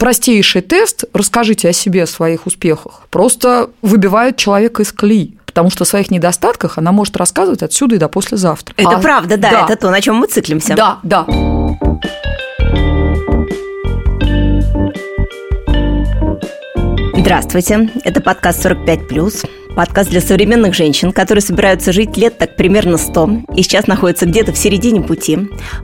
простейший тест «расскажите о себе, о своих успехах» просто выбивает человека из колеи потому что о своих недостатках она может рассказывать отсюда и до послезавтра. Это а, правда, да, да, это то, на чем мы циклимся. Да, да. Здравствуйте, это подкаст 45+. Подкаст для современных женщин, которые собираются жить лет так примерно 100 и сейчас находятся где-то в середине пути.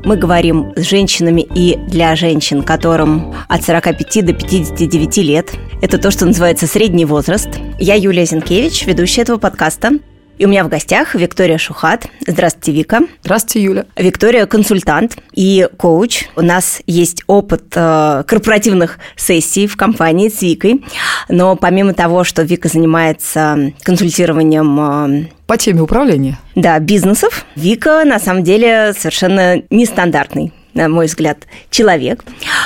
Мы говорим с женщинами и для женщин, которым от 45 до 59 лет. Это то, что называется средний возраст. Я Юлия Зинкевич, ведущая этого подкаста. И у меня в гостях Виктория Шухат. Здравствуйте, Вика. Здравствуйте, Юля. Виктория – консультант и коуч. У нас есть опыт э, корпоративных сессий в компании с Викой. Но помимо того, что Вика занимается консультированием э, по теме управления. Да, бизнесов. Вика на самом деле совершенно нестандартный на мой взгляд, человек,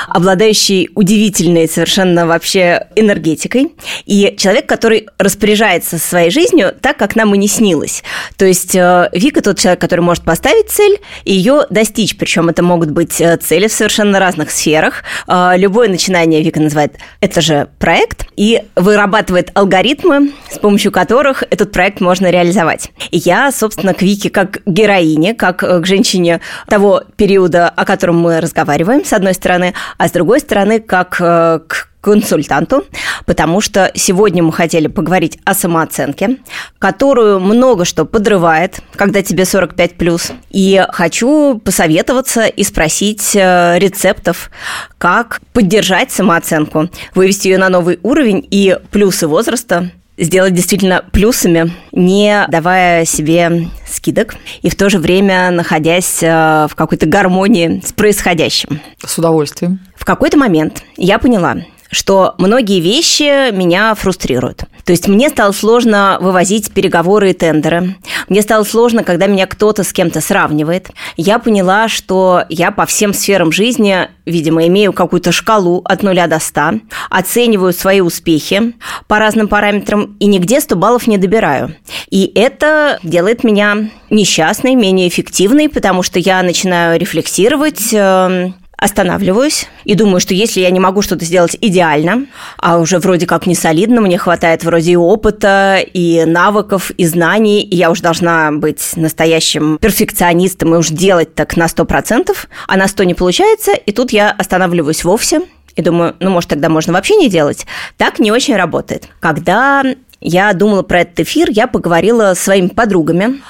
обладающий удивительной совершенно вообще энергетикой, и человек, который распоряжается своей жизнью так, как нам и не снилось. То есть э, Вика тот человек, который может поставить цель и ее достичь, причем это могут быть э, цели в совершенно разных сферах. Э, любое начинание Вика называет это же проект и вырабатывает алгоритмы, с помощью которых этот проект можно реализовать. И я, собственно, к Вике как героине, как к женщине того периода, о котором котором мы разговариваем, с одной стороны, а с другой стороны, как э, к консультанту, потому что сегодня мы хотели поговорить о самооценке, которую много что подрывает, когда тебе 45 плюс. И хочу посоветоваться и спросить э, рецептов, как поддержать самооценку, вывести ее на новый уровень и плюсы возраста сделать действительно плюсами, не давая себе скидок и в то же время находясь э, в какой-то гармонии с происходящим. С удовольствием. В какой-то момент я поняла, что многие вещи меня фрустрируют. То есть мне стало сложно вывозить переговоры и тендеры. Мне стало сложно, когда меня кто-то с кем-то сравнивает. Я поняла, что я по всем сферам жизни, видимо, имею какую-то шкалу от нуля до ста, оцениваю свои успехи по разным параметрам и нигде 100 баллов не добираю. И это делает меня несчастной, менее эффективной, потому что я начинаю рефлексировать, эм, останавливаюсь и думаю, что если я не могу что-то сделать идеально, а уже вроде как не солидно, мне хватает вроде и опыта, и навыков, и знаний, и я уже должна быть настоящим перфекционистом и уж делать так на 100%, а на 100 не получается, и тут я останавливаюсь вовсе, и думаю, ну, может, тогда можно вообще не делать. Так не очень работает. Когда я думала про этот эфир, я поговорила с своими подругами,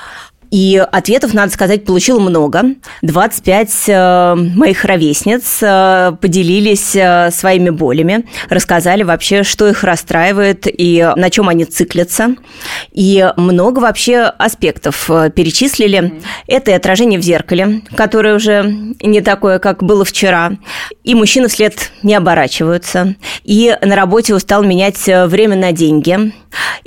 и ответов, надо сказать, получила много. 25 э, моих ровесниц э, поделились э, своими болями, рассказали вообще, что их расстраивает и на чем они циклятся. И много вообще аспектов перечислили. Это и отражение в зеркале, которое уже не такое, как было вчера. И мужчины вслед не оборачиваются. И на работе устал менять время на деньги.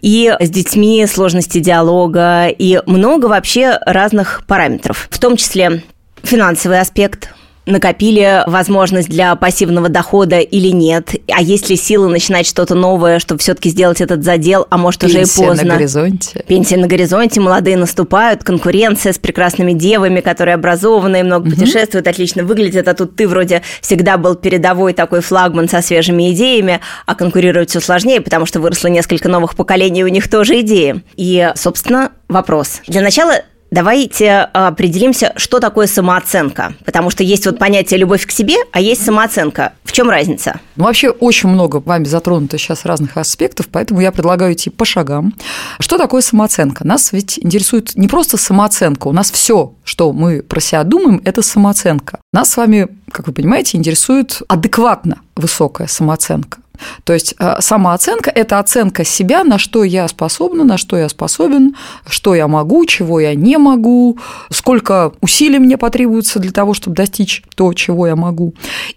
И с детьми сложности диалога. И много вообще вообще разных параметров, в том числе финансовый аспект, накопили возможность для пассивного дохода или нет, а есть ли силы начинать что-то новое, чтобы все-таки сделать этот задел, а может Пенсия уже и поздно. на горизонте. Пенсия на горизонте, молодые наступают, конкуренция с прекрасными девами, которые образованные, много угу. путешествуют, отлично выглядят, а тут ты вроде всегда был передовой такой флагман со свежими идеями, а конкурировать все сложнее, потому что выросло несколько новых поколений, у них тоже идеи. И, собственно, вопрос. Для начала Давайте а, определимся, что такое самооценка. Потому что есть вот понятие любовь к себе, а есть самооценка. В чем разница? Ну, вообще очень много вами затронуто сейчас разных аспектов, поэтому я предлагаю идти по шагам. Что такое самооценка? Нас ведь интересует не просто самооценка, у нас все, что мы про себя думаем, это самооценка. Нас с вами, как вы понимаете, интересует адекватно высокая самооценка. То есть э, самооценка – это оценка себя, на что я способна, на что я способен, что я могу, чего я не могу, сколько усилий мне потребуется для того, чтобы достичь то, чего я могу.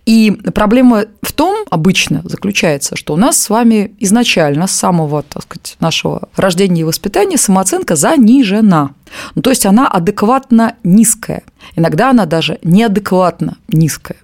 И проблема в том обычно заключается, что у нас с вами изначально, с самого так сказать, нашего рождения и воспитания самооценка занижена. Ну, то есть она адекватно низкая. Иногда она даже неадекватно низкая.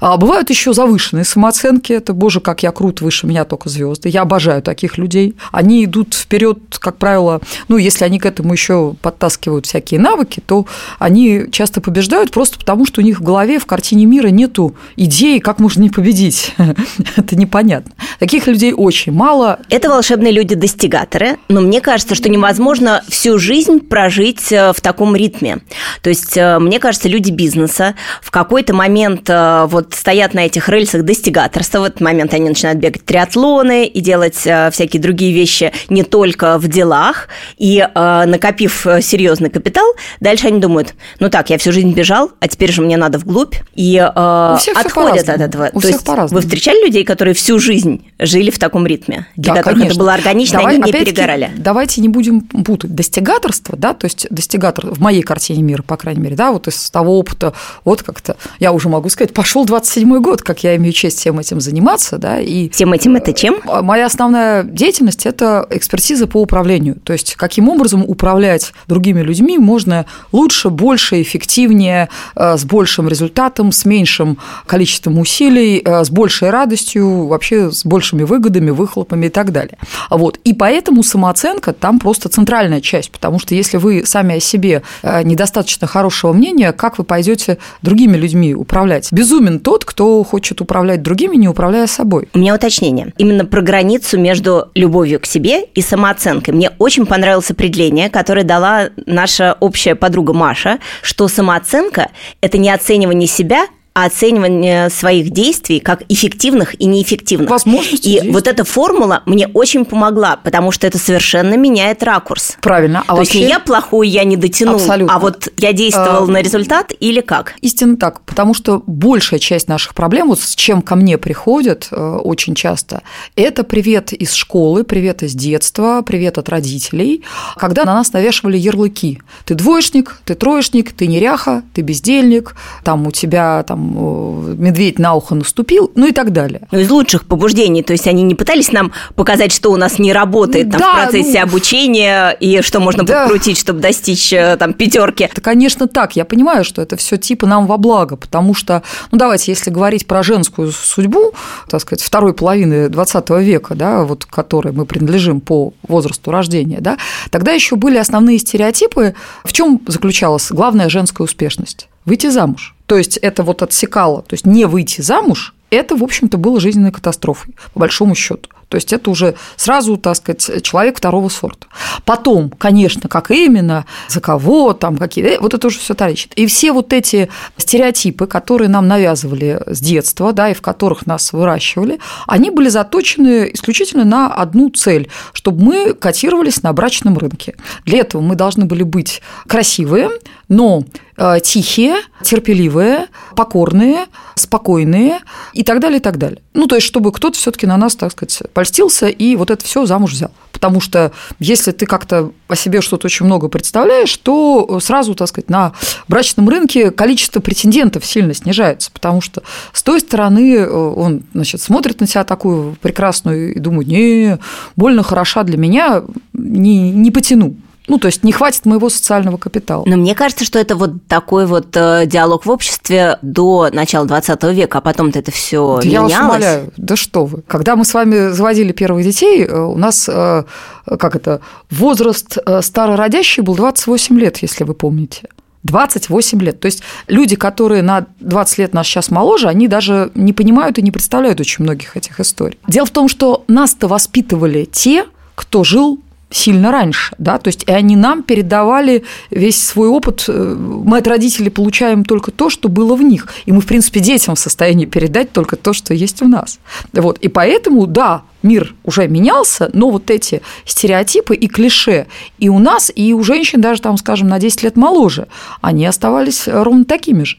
А бывают еще завышенные самооценки. Это, боже, как я крут, выше меня только звезды. Я обожаю таких людей. Они идут вперед, как правило, ну, если они к этому еще подтаскивают всякие навыки, то они часто побеждают просто потому, что у них в голове, в картине мира нету идеи, как можно не победить. Это непонятно. Таких людей очень мало. Это волшебные люди-достигаторы, но мне кажется, что невозможно всю жизнь прожить э, в таком ритме. То есть, э, мне кажется, люди бизнеса в какой-то момент э, вот стоят на этих рельсах достигаторства, в этот момент они начинают бегать триатлоны и делать всякие другие вещи не только в делах, и накопив серьезный капитал, дальше они думают, ну так, я всю жизнь бежал, а теперь же мне надо вглубь, и отходят от этого. У То есть вы встречали людей, которые всю жизнь жили в таком ритме, для да, которых конечно. это было органично, Давай, они не перегорали? Давайте не будем путать достигаторство, да, то есть достигатор в моей картине мира, по крайней мере, да, вот из того опыта, вот как-то, я уже могу сказать, пошел 27-й год, как я имею честь всем этим заниматься, да, и... Всем этим это чем? А, моя основная деятельность – это экспертиза по управлению, то есть каким образом управлять другими людьми можно лучше, больше, эффективнее, э, с большим результатом, с меньшим количеством усилий, э, с большей радостью, вообще с большими выгодами, выхлопами и так далее. Вот. И поэтому самооценка там просто центральная часть, потому что если вы сами о себе э, недостаточно хорошего мнения, как вы пойдете другими людьми управлять? Безумен тот, кто хочет управлять другими, не управляя собой. У меня уточнение. Именно про границу между любовью к себе и самооценкой. Мне очень понравилось определение, которое дала наша общая подруга Маша, что самооценка – это не оценивание себя, а оценивание своих действий как эффективных и неэффективных. Возможности и вот эта формула мне очень помогла, потому что это совершенно меняет ракурс. Правильно. А То вообще... есть не я плохой, я не дотянул, Абсолютно. а вот я действовал а... на результат или как? Истинно так, потому что большая часть наших проблем, вот с чем ко мне приходят э, очень часто, это привет из школы, привет из детства, привет от родителей, когда на нас навешивали ярлыки. Ты двоечник, ты троечник, ты неряха, ты бездельник, там у тебя там там медведь на ухо наступил, ну и так далее. Ну, из лучших побуждений, то есть они не пытались нам показать, что у нас не работает там, да, в процессе ну, обучения и что можно да. подкрутить, чтобы достичь э, там пятерки. Это, конечно, так. Я понимаю, что это все типа нам во благо, потому что, ну давайте, если говорить про женскую судьбу, так сказать, второй половины 20 века, да, вот которой мы принадлежим по возрасту рождения, да, тогда еще были основные стереотипы. В чем заключалась главная женская успешность? Выйти замуж. То есть это вот отсекало, то есть не выйти замуж, это, в общем-то, было жизненной катастрофой, по большому счету. То есть это уже сразу, так сказать, человек второго сорта. Потом, конечно, как именно, за кого, там какие, э, вот это уже все вторично. И все вот эти стереотипы, которые нам навязывали с детства, да, и в которых нас выращивали, они были заточены исключительно на одну цель, чтобы мы котировались на брачном рынке. Для этого мы должны были быть красивые, но Э, тихие, терпеливые, покорные, спокойные и так далее, и так далее. Ну, то есть, чтобы кто-то все таки на нас, так сказать, польстился и вот это все замуж взял. Потому что если ты как-то о себе что-то очень много представляешь, то сразу, так сказать, на брачном рынке количество претендентов сильно снижается, потому что с той стороны э, он, значит, смотрит на себя такую прекрасную и думает, не, больно хороша для меня, не, не потяну. Ну, то есть не хватит моего социального капитала. Но мне кажется, что это вот такой вот э, диалог в обществе до начала 20 века, а потом-то это все да менялось. Я вас умоляю, да что вы. Когда мы с вами заводили первых детей, э, у нас, э, как это, возраст старородящий был 28 лет, если вы помните. 28 лет. То есть люди, которые на 20 лет нас сейчас моложе, они даже не понимают и не представляют очень многих этих историй. Дело в том, что нас-то воспитывали те, кто жил сильно раньше, да, то есть и они нам передавали весь свой опыт, э, мы от родителей получаем только то, что было в них, и мы, в принципе, детям в состоянии передать только то, что есть в нас, вот, и поэтому, да, мир уже менялся, но вот эти стереотипы и клише и у нас, и у женщин даже там, скажем, на 10 лет моложе, они оставались ровно такими же.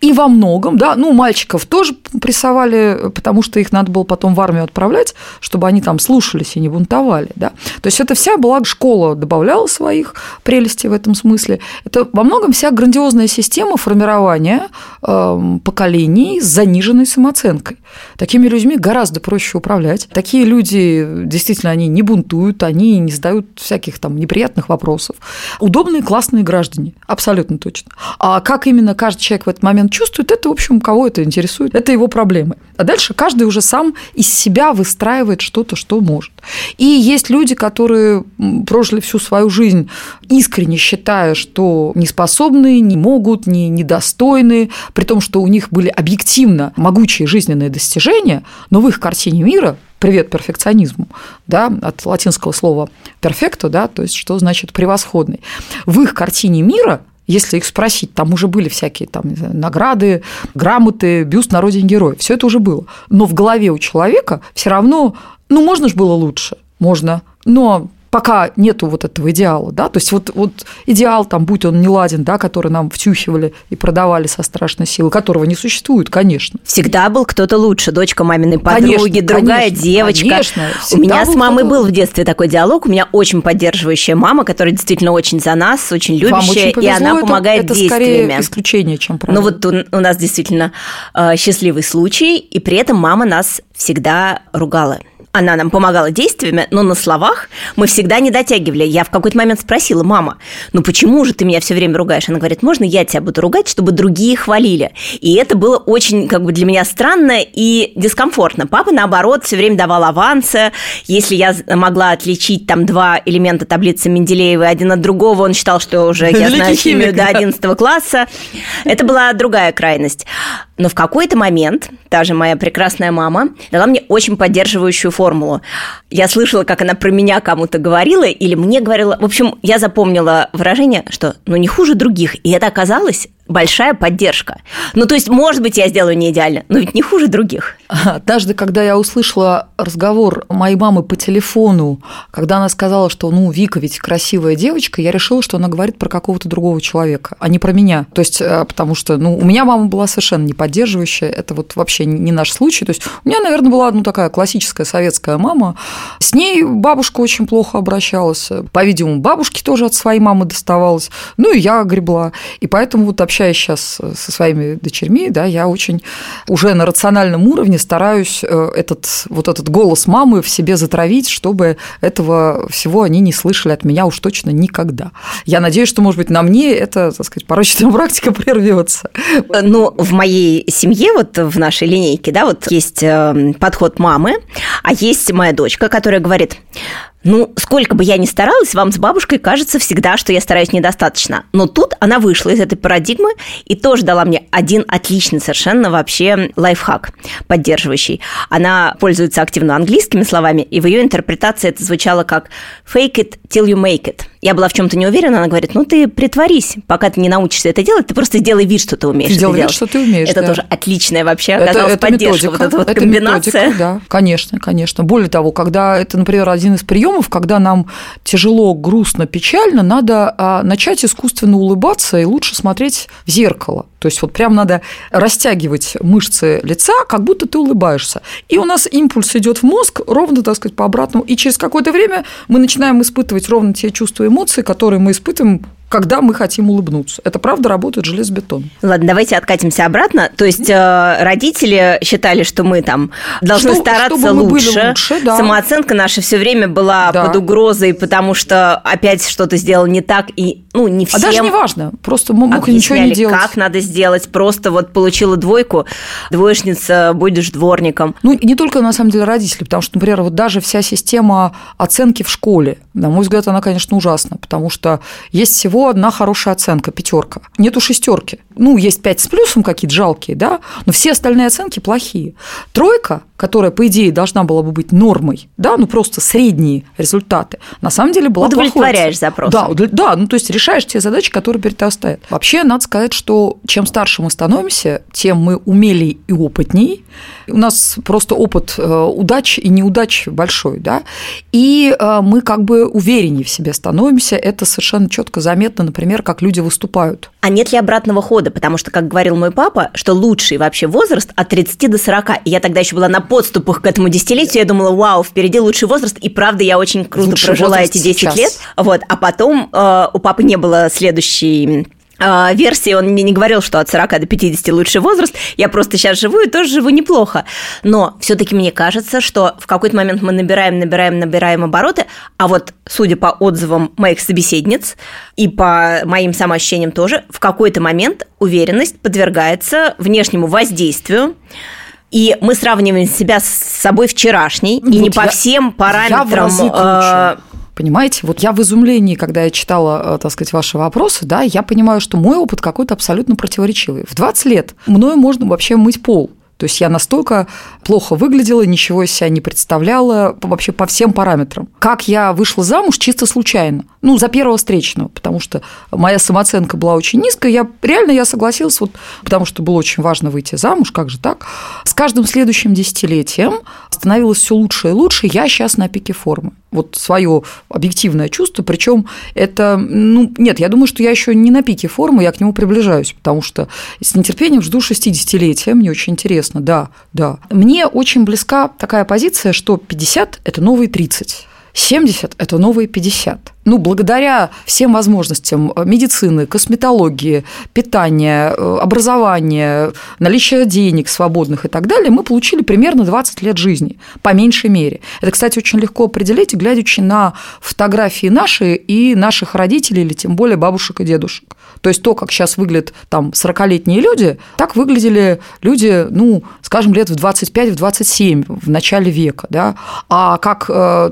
И во многом, да, ну, мальчиков тоже прессовали, потому что их надо было потом в армию отправлять, чтобы они там слушались и не бунтовали, да. То есть это вся была школа добавляла своих прелестей в этом смысле. Это во многом вся грандиозная система формирования э, поколений с заниженной самооценкой. Такими людьми гораздо проще управлять. Такие Такие люди, действительно, они не бунтуют, они не задают всяких там неприятных вопросов. Удобные, классные граждане, абсолютно точно. А как именно каждый человек в этот момент чувствует, это, в общем, кого это интересует, это его проблемы. А дальше каждый уже сам из себя выстраивает что-то, что может. И есть люди, которые прожили всю свою жизнь искренне считая, что не способны, не могут, не недостойны, при том, что у них были объективно могучие жизненные достижения, но в их картине мира привет перфекционизму, да, от латинского слова перфекто, да, то есть что значит превосходный. В их картине мира если их спросить, там уже были всякие там, награды, грамоты, бюст на родине героя, все это уже было. Но в голове у человека все равно, ну, можно же было лучше, можно, но пока нету вот этого идеала, да, то есть вот, вот идеал там, будь он не ладен, да, который нам втюхивали и продавали со страшной силой, которого не существует, конечно. Всегда был кто-то лучше, дочка маминой подруги, конечно, другая конечно, девочка. Конечно, у меня с мамой был в детстве такой диалог, у меня очень поддерживающая мама, которая действительно очень за нас, очень любящая, очень повезло, и она помогает это, это действиями. скорее исключение, чем правило. Ну вот у, у нас действительно э, счастливый случай, и при этом мама нас всегда ругала она нам помогала действиями, но на словах мы всегда не дотягивали. Я в какой-то момент спросила, мама, ну почему же ты меня все время ругаешь? Она говорит, можно я тебя буду ругать, чтобы другие хвалили? И это было очень как бы для меня странно и дискомфортно. Папа, наоборот, все время давал авансы. Если я могла отличить там два элемента таблицы Менделеева один от другого, он считал, что уже я знаю химию до 11 класса. Это была другая крайность. Но в какой-то момент та же моя прекрасная мама дала мне очень поддерживающую формулу. Я слышала, как она про меня кому-то говорила, или мне говорила. В общем, я запомнила выражение, что ну не хуже других. И это оказалось большая поддержка. Ну, то есть, может быть, я сделаю не идеально, но ведь не хуже других. Однажды, когда я услышала разговор моей мамы по телефону, когда она сказала, что, ну, Вика ведь красивая девочка, я решила, что она говорит про какого-то другого человека, а не про меня. То есть, э, потому что, ну, у меня мама была совершенно не поддерживающая, это вот вообще не наш случай. То есть, у меня, наверное, была, ну, такая классическая советская мама. С ней бабушка очень плохо обращалась. По-видимому, бабушке тоже от своей мамы доставалось. Ну, и я гребла. И поэтому вот общаясь сейчас со своими дочерьми, да, я очень уже на рациональном уровне стараюсь э, этот, вот этот голос мамы в себе затравить, чтобы этого всего они не слышали от меня уж точно никогда. Я надеюсь, что, может быть, на мне это, так сказать, порочная практика прервется. Ну, в моей семье, вот в нашей линейке, да, вот есть э, подход мамы, а есть моя дочка, которая говорит, ну, сколько бы я ни старалась, вам с бабушкой кажется всегда, что я стараюсь недостаточно. Но тут она вышла из этой парадигмы и тоже дала мне один отличный совершенно вообще лайфхак поддерживающий. Она пользуется активно английскими словами, и в ее интерпретации это звучало как «fake it till you make it». Я была в чем-то не уверена, она говорит, ну ты притворись, пока ты не научишься это делать, ты просто сделай вид, что ты умеешь делай вид, что ты умеешь. Это да. тоже отличная вообще оказалась это, это поддержка, методика, вот эта вот комбинация. Методика, да, конечно, конечно. Более того, когда это, например, один из приемов приемов, когда нам тяжело, грустно, печально, надо а, начать искусственно улыбаться и лучше смотреть в зеркало. То есть вот прям надо растягивать мышцы лица, как будто ты улыбаешься. И у нас импульс идет в мозг ровно, так сказать, по обратному. И через какое-то время мы начинаем испытывать ровно те чувства и эмоции, которые мы испытываем когда мы хотим улыбнуться. Это правда работает железобетон. Ладно, давайте откатимся обратно. То есть э, родители считали, что мы там должны что, стараться лучше. лучше да. Самооценка наша все время была да. под угрозой, потому что опять что-то сделал не так и ну не всем. А даже не важно, просто мог ничего не делать. Как надо сделать? Просто вот получила двойку, двоечница, будешь дворником. Ну не только на самом деле родители, потому что, например, вот даже вся система оценки в школе, на мой взгляд, она, конечно, ужасна, потому что есть всего одна хорошая оценка, пятерка. Нету шестерки. Ну, есть пять с плюсом какие-то жалкие, да, но все остальные оценки плохие. Тройка, которая, по идее, должна была бы быть нормой, да, ну просто средние результаты, на самом деле была Удовлетворяешь запрос. Да, да, ну то есть решаешь те задачи, которые перед тобой стоят. Вообще, надо сказать, что чем старше мы становимся, тем мы умелее и опытней. У нас просто опыт э, удач и неудач большой, да, и э, мы как бы увереннее в себе становимся, это совершенно четко заметно заметно, например, как люди выступают. А нет ли обратного хода? Потому что, как говорил мой папа, что лучший вообще возраст от 30 до 40. И я тогда еще была на подступах к этому десятилетию. Я думала, вау, впереди лучший возраст. И правда, я очень круто лучший прожила эти 10 сейчас. лет. Вот. А потом э, у папы не было следующей версии он мне не говорил, что от 40 до 50 лучший возраст. Я просто сейчас живу и тоже живу неплохо. Но все-таки мне кажется, что в какой-то момент мы набираем, набираем, набираем обороты, а вот, судя по отзывам моих собеседниц и по моим самоощущениям тоже, в какой-то момент уверенность подвергается внешнему воздействию, и мы сравниваем себя с собой вчерашней, вот и не я, по всем параметрам. Понимаете, вот я в изумлении, когда я читала, э, так сказать, ваши вопросы, да, я понимаю, что мой опыт какой-то абсолютно противоречивый. В 20 лет мною можно вообще мыть пол. То есть я настолько плохо выглядела, ничего из себя не представляла вообще по всем параметрам. Как я вышла замуж чисто случайно. Ну, за первого встречного, потому что моя самооценка была очень низкая. Я реально я согласилась, вот, потому что было очень важно выйти замуж, как же так. С каждым следующим десятилетием становилось все лучше и лучше. Я сейчас на пике формы вот свое объективное чувство, причем это, ну, нет, я думаю, что я еще не на пике формы, я к нему приближаюсь, потому что с нетерпением жду 60-летия, мне очень интересно, да, да. Мне очень близка такая позиция, что 50 – это новые 30. 70 – это новые 50. Ну, благодаря всем возможностям медицины, косметологии, питания, э, образования, наличия денег свободных и так далее, мы получили примерно 20 лет жизни, по меньшей мере. Это, кстати, очень легко определить, глядячи на фотографии наши и наших родителей, или тем более бабушек и дедушек. То есть то, как сейчас выглядят там 40-летние люди, так выглядели люди, ну, скажем, лет в 25-27 в начале века, да, а как э,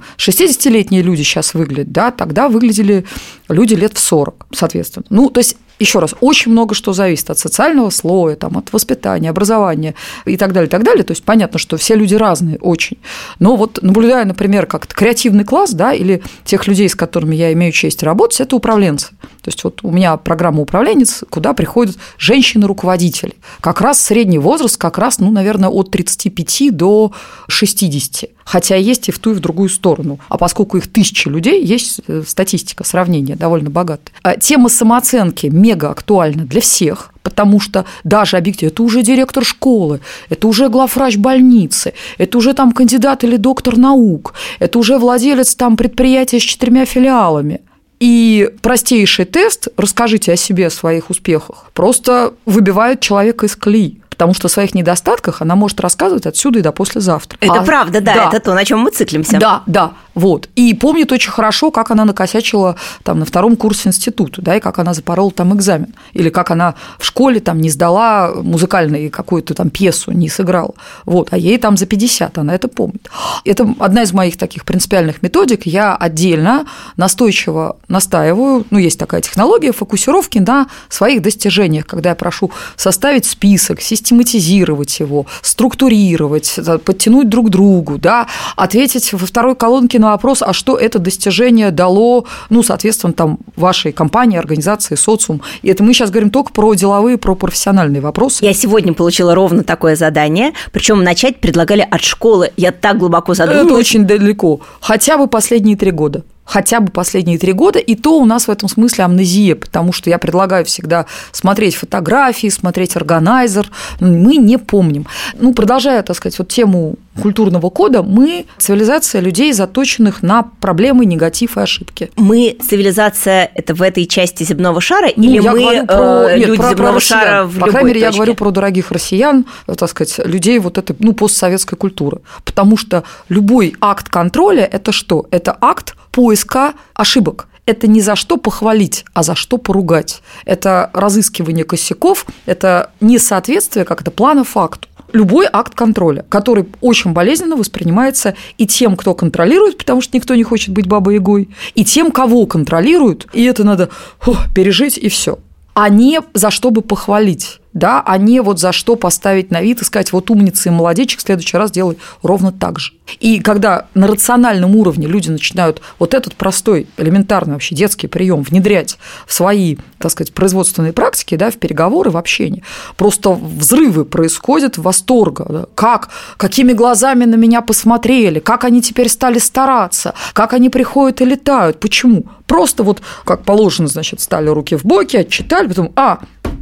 там 60-летние люди сейчас выглядят, да, тогда выглядели люди лет в 40, соответственно. Ну, то есть еще раз, очень много что зависит от социального слоя, там, от воспитания, образования и так далее, и так далее. То есть понятно, что все люди разные очень. Но вот наблюдая, например, как креативный класс, да, или тех людей, с которыми я имею честь работать, это управленцы. То есть вот у меня программа управленец, куда приходят женщины-руководители. Как раз средний возраст, как раз, ну, наверное, от 35 до 60 хотя есть и в ту, и в другую сторону. А поскольку их тысячи людей, есть э, статистика, сравнение довольно богатая. А тема самооценки мега актуальна для всех, потому что даже объективно, это уже директор школы, это уже главврач больницы, это уже там кандидат или доктор наук, это уже владелец там предприятия с четырьмя филиалами. И простейший тест «расскажите о себе, о своих успехах» просто выбивает человека из колеи потому что о своих недостатках она может рассказывать отсюда и до послезавтра. Это а, правда, да, да, это то, на чем мы циклимся. Да, да, вот. И помнит очень хорошо, как она накосячила там на втором курсе института, да, и как она запорола там экзамен, или как она в школе там не сдала музыкальную какую-то там пьесу, не сыграла. Вот, а ей там за 50, она это помнит. Это одна из моих таких принципиальных методик. Я отдельно настойчиво настаиваю, ну, есть такая технология фокусировки на своих достижениях, когда я прошу составить список, систематизировать его, структурировать, подтянуть друг другу, да, ответить во второй колонке на вопрос, а что это достижение дало, ну, соответственно, там, вашей компании, организации, социум. И это мы сейчас говорим только про деловые, про профессиональные вопросы. Я сегодня получила ровно такое задание, причем начать предлагали от школы. Я так глубоко задумалась. Это очень далеко. Хотя бы последние три года хотя бы последние три года, и то у нас в этом смысле амнезия, потому что я предлагаю всегда смотреть фотографии, смотреть органайзер, мы не помним. Ну, продолжая, так сказать, вот тему культурного кода, мы цивилизация людей, заточенных на проблемы, негатив и ошибки. Мы цивилизация это в этой части земного шара ну, или мы про, э, нет, люди про, земного про шара в По крайней мере, точке? я говорю про дорогих россиян, так сказать, людей вот этой ну, постсоветской культуры. Потому что любой акт контроля – это что? Это акт поиска ошибок. Это не за что похвалить, а за что поругать. Это разыскивание косяков, это несоответствие как-то плана факту. Любой акт контроля, который очень болезненно воспринимается и тем, кто контролирует, потому что никто не хочет быть бабой-ягой, и тем, кого контролируют, и это надо фу, пережить и все а не за что бы похвалить да, а не вот за что поставить на вид и сказать, вот умница и молодечек, в следующий раз делай ровно так же. И когда на рациональном уровне люди начинают вот этот простой, элементарный вообще детский прием внедрять в свои, так сказать, производственные практики, да, в переговоры, в общении, просто взрывы происходят восторга. Да, как, какими глазами на меня посмотрели, как они теперь стали стараться, как они приходят и летают, почему? Просто вот, как положено, значит, стали руки в боки, отчитали, потом, а,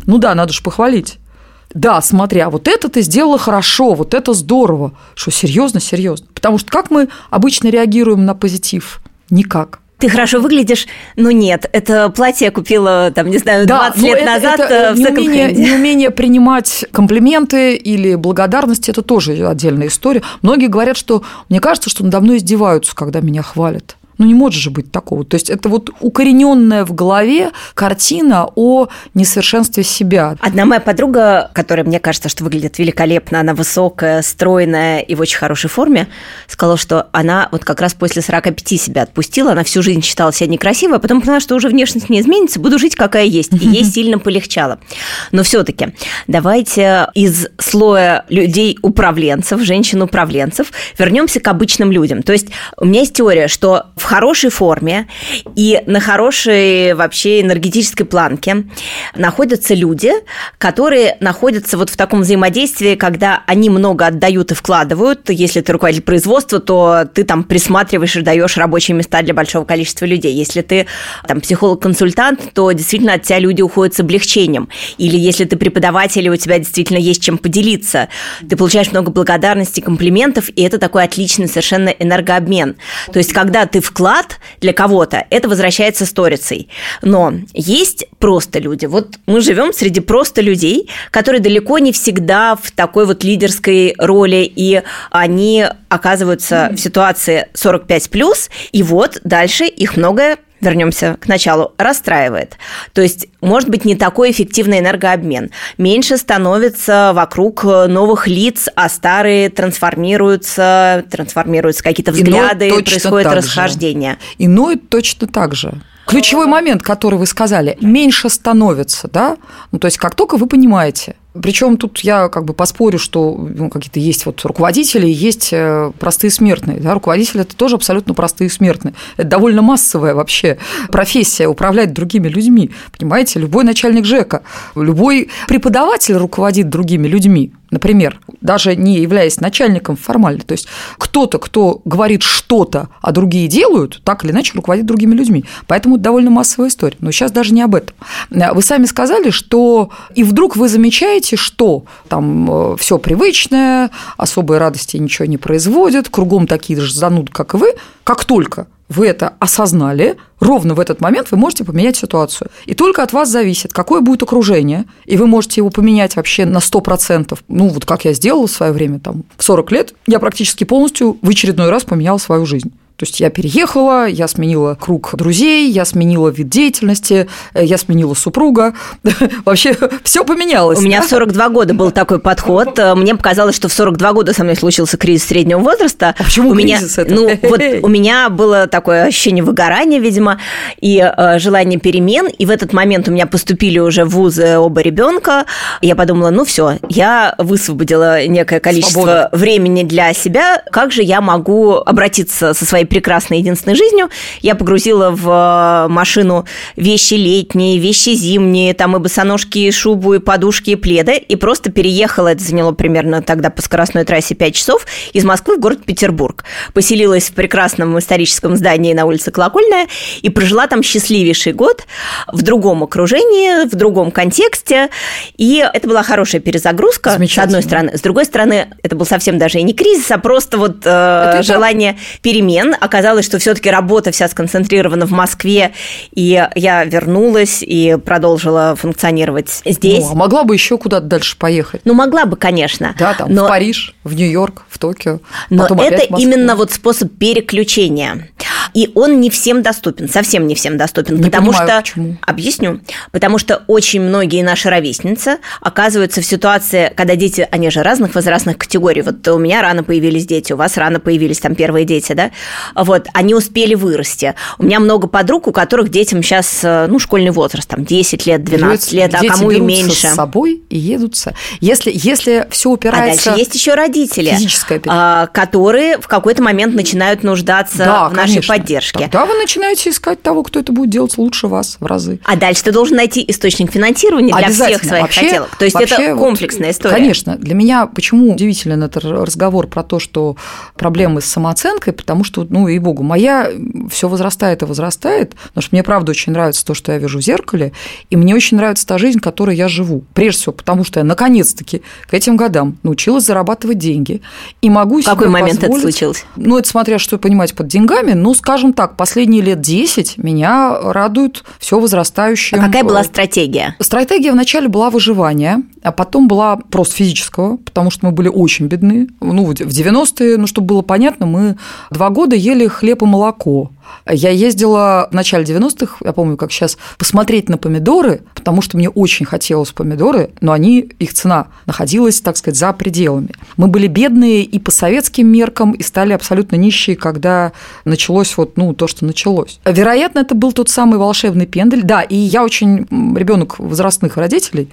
ну да, надо же похвалить. Да, смотри, а вот это ты сделала хорошо, вот это здорово. Что, серьезно, серьезно? Потому что как мы обычно реагируем на позитив? Никак. Ты хорошо выглядишь, но нет, это платье я купила, там, не знаю, 20 да, лет это, назад это э, в неумение, неумение принимать комплименты или благодарности – это тоже отдельная история. Многие говорят, что мне кажется, что надо мной издеваются, когда меня хвалят. Ну, не может же быть такого. То есть это вот укорененная в голове картина о несовершенстве себя. Одна моя подруга, которая, мне кажется, что выглядит великолепно, она высокая, стройная и в очень хорошей форме, сказала, что она вот как раз после 45 себя отпустила, она всю жизнь считала себя некрасивой, а потом поняла, что уже внешность не изменится, буду жить, какая есть. И ей сильно полегчало. Но все таки давайте из слоя людей-управленцев, женщин-управленцев, вернемся к обычным людям. То есть у меня есть теория, что в хорошей форме и на хорошей вообще энергетической планке находятся люди, которые находятся вот в таком взаимодействии, когда они много отдают и вкладывают. Если ты руководитель производства, то ты там присматриваешь и даешь рабочие места для большого количества людей. Если ты там психолог-консультант, то действительно от тебя люди уходят с облегчением. Или если ты преподаватель, и у тебя действительно есть чем поделиться, ты получаешь много благодарности, комплиментов, и это такой отличный совершенно энергообмен. То есть, когда ты вкладываешь вклад для кого-то, это возвращается сторицей. Но есть просто люди. Вот мы живем среди просто людей, которые далеко не всегда в такой вот лидерской роли, и они оказываются mm-hmm. в ситуации 45 плюс, и вот дальше их многое вернемся к началу, расстраивает. То есть, может быть, не такой эффективный энергообмен. Меньше становится вокруг новых лиц, а старые трансформируются, трансформируются какие-то взгляды, происходит расхождение. Же. Иной точно так же. Ключевой момент, который вы сказали, меньше становится, да? Ну, то есть, как только вы понимаете, причем тут я как бы поспорю, что ну, какие-то есть вот руководители, есть э, простые смертные. Да? Руководители – это тоже абсолютно простые смертные. Это довольно массовая вообще профессия – управлять другими людьми. Понимаете, любой начальник ЖЭКа, любой преподаватель руководит другими людьми например, даже не являясь начальником формально, то есть кто-то, кто говорит что-то, а другие делают, так или иначе руководит другими людьми. Поэтому это довольно массовая история. Но сейчас даже не об этом. Вы сами сказали, что и вдруг вы замечаете, что там э, все привычное, особой радости ничего не производит, кругом такие же зануды, как и вы, как только вы это осознали, ровно в этот момент вы можете поменять ситуацию. И только от вас зависит, какое будет окружение, и вы можете его поменять вообще на 100%. Ну, вот как я сделала в свое время, там, в 40 лет, я практически полностью в очередной раз поменяла свою жизнь. То есть я переехала, я сменила круг друзей, я сменила вид деятельности, э, я сменила супруга. Вообще все поменялось. У меня в 42 года был такой подход. Э, мне показалось, что в 42 года со мной случился кризис среднего возраста. А почему у кризис меня, это? Ну, вот у меня было такое ощущение выгорания, видимо, и э, желание перемен. И в этот момент у меня поступили уже в вузы оба ребенка. Я подумала, ну все, я высвободила некое количество Свобода. времени для себя. Как же я могу обратиться со своей прекрасной единственной жизнью. Я погрузила в э, машину вещи летние, вещи зимние, там и босоножки, и шубу, и подушки, и пледы, и просто переехала, это заняло примерно тогда по скоростной трассе 5 часов, из Москвы в город Петербург. Поселилась в прекрасном историческом здании на улице Колокольная и прожила там счастливейший год в другом окружении, в другом контексте, и это была хорошая перезагрузка, с одной стороны. С другой стороны, это был совсем даже и не кризис, а просто вот э, желание перемен, оказалось, что все-таки работа вся сконцентрирована в Москве, и я вернулась и продолжила функционировать здесь. Ну, а могла бы еще куда-то дальше поехать? Ну, могла бы, конечно. Да, там но... в Париж, в Нью-Йорк, в Токио. Но это именно вот способ переключения. И он не всем доступен, совсем не всем доступен, не потому понимаю, что почему. объясню, потому что очень многие наши ровесницы оказываются в ситуации, когда дети, они же разных возрастных категорий. Вот у меня рано появились дети, у вас рано появились там первые дети, да? Вот, они успели вырасти. У меня много подруг, у которых детям сейчас, э, ну, школьный возраст, там 10 лет, 12 лет, а кому и меньше. с собой и едутся. Если, если все упирается... А дальше есть еще родители, а, которые в какой-то момент начинают нуждаться да, в нашей конечно. поддержке. Тогда вы начинаете искать того, кто это будет делать лучше вас в разы. А дальше ты должен найти источник финансирования для всех своих вообще, хотелок. То есть это комплексная история. Конечно. Для меня почему удивителен этот разговор про то, что проблемы с самооценкой, потому что, ну, и богу, моя все возрастает и возрастает, потому что мне правда очень нравится то, что я вижу в зеркале, и мне очень нравится та жизнь, которой я живу. Прежде всего, потому что я наконец-таки к этим годам научилась зарабатывать деньги и могу в какой момент позволить, это случилось? Ну, это смотря что понимать под деньгами, ну, скажем, так, последние лет 10 меня радует все возрастающее. А какая была стратегия? Стратегия вначале была выживания, а потом была просто физического, потому что мы были очень бедны. Ну, в 90-е, ну, чтобы было понятно, мы два года ели хлеб и молоко. Я ездила в начале 90-х, я помню, как сейчас, посмотреть на помидоры, потому что мне очень хотелось помидоры, но они, их цена находилась, так сказать, за пределами. Мы были бедные и по советским меркам, и стали абсолютно нищие, когда началось вот, ну, то, что началось. Вероятно, это был тот самый волшебный пендель. Да, и я очень ребенок возрастных родителей,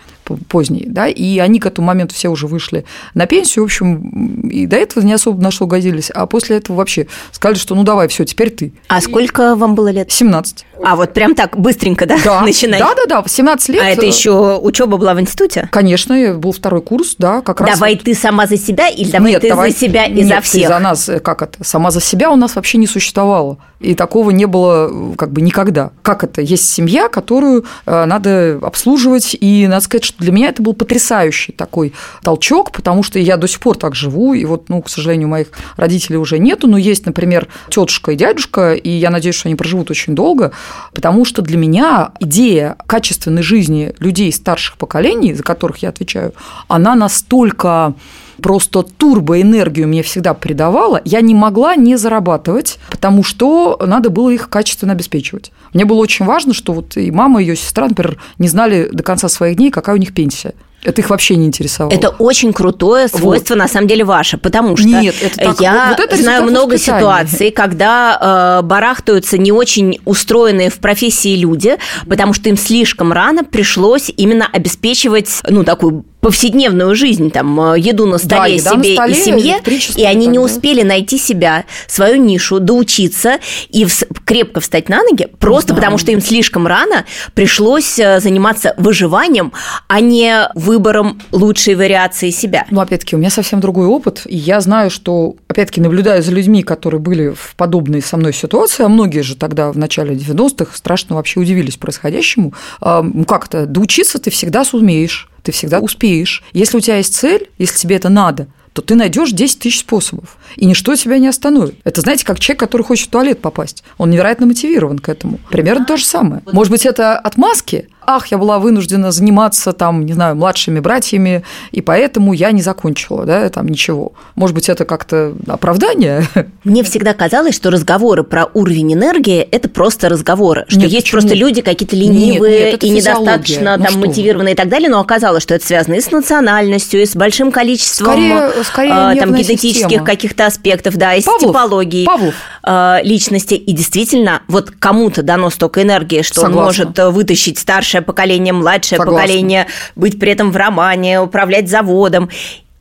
поздний, да, и они к этому моменту все уже вышли на пенсию, в общем, и до этого не особо на что годились, а после этого вообще сказали, что ну давай, все, теперь ты. А сколько вам было лет? 17. А вот прям так быстренько, да, да начинать? Да, да, да, 17 лет. А это еще учеба была в институте? Конечно, был второй курс, да, как раз. Давай вот... ты сама за себя или давай Нет, ты давай... за себя и Нет, за всех? Ты за нас, как это? Сама за себя у нас вообще не существовало. И такого не было как бы никогда. Как это? Есть семья, которую э, надо обслуживать, и надо сказать, что для меня это был потрясающий такой толчок, потому что я до сих пор так живу, и вот, ну, к сожалению, моих родителей уже нету, но есть, например, тетушка и дядюшка, и я надеюсь, что они проживут очень долго, потому что для меня идея качественной жизни людей старших поколений, за которых я отвечаю, она настолько просто турбоэнергию мне всегда придавала, я не могла не зарабатывать, потому что надо было их качественно обеспечивать. Мне было очень важно, что вот и мама, и ее сестра, например, не знали до конца своих дней, какая у них пенсия. Это их вообще не интересовало. Это очень крутое свойство, вот. на самом деле, ваше, потому что Нет, это так, я вот это знаю много ситуаций, когда э, барахтаются не очень устроенные в профессии люди, потому что им слишком рано пришлось именно обеспечивать, ну, такую повседневную жизнь, там, э, еду на столе да, себе на столе, и семье, и они не успели найти себя, свою нишу, доучиться и крепко встать на ноги, просто да. потому что им слишком рано пришлось э, заниматься выживанием, а не выбором лучшей вариации себя. Ну, опять-таки, у меня совсем другой опыт, и я знаю, что, опять-таки, наблюдаю за людьми, которые были в подобной со мной ситуации, а многие же тогда в начале 90-х страшно вообще удивились происходящему. Ну, как то доучиться ты всегда сумеешь, ты всегда успеешь. Если у тебя есть цель, если тебе это надо, то ты найдешь 10 тысяч способов, и ничто тебя не остановит. Это, знаете, как человек, который хочет в туалет попасть. Он невероятно мотивирован к этому. Примерно то же самое. Может быть, это отмазки, ах, я была вынуждена заниматься там, не знаю, младшими братьями, и поэтому я не закончила, да, там ничего. Может быть, это как-то оправдание? Мне всегда казалось, что разговоры про уровень энергии – это просто разговоры, что нет, есть почему? просто люди какие-то ленивые нет, нет, и недостаточно ну, там мотивированные и так далее, но оказалось, что это связано и с национальностью, и с большим количеством скорее, скорее а, там, генетических каких-то аспектов, да, и с Павлов, типологией Павлов. А, личности. И действительно, вот кому-то дано столько энергии, что Согласна. он может вытащить старшее старшее поколение, младшее Согласна. поколение, быть при этом в романе, управлять заводом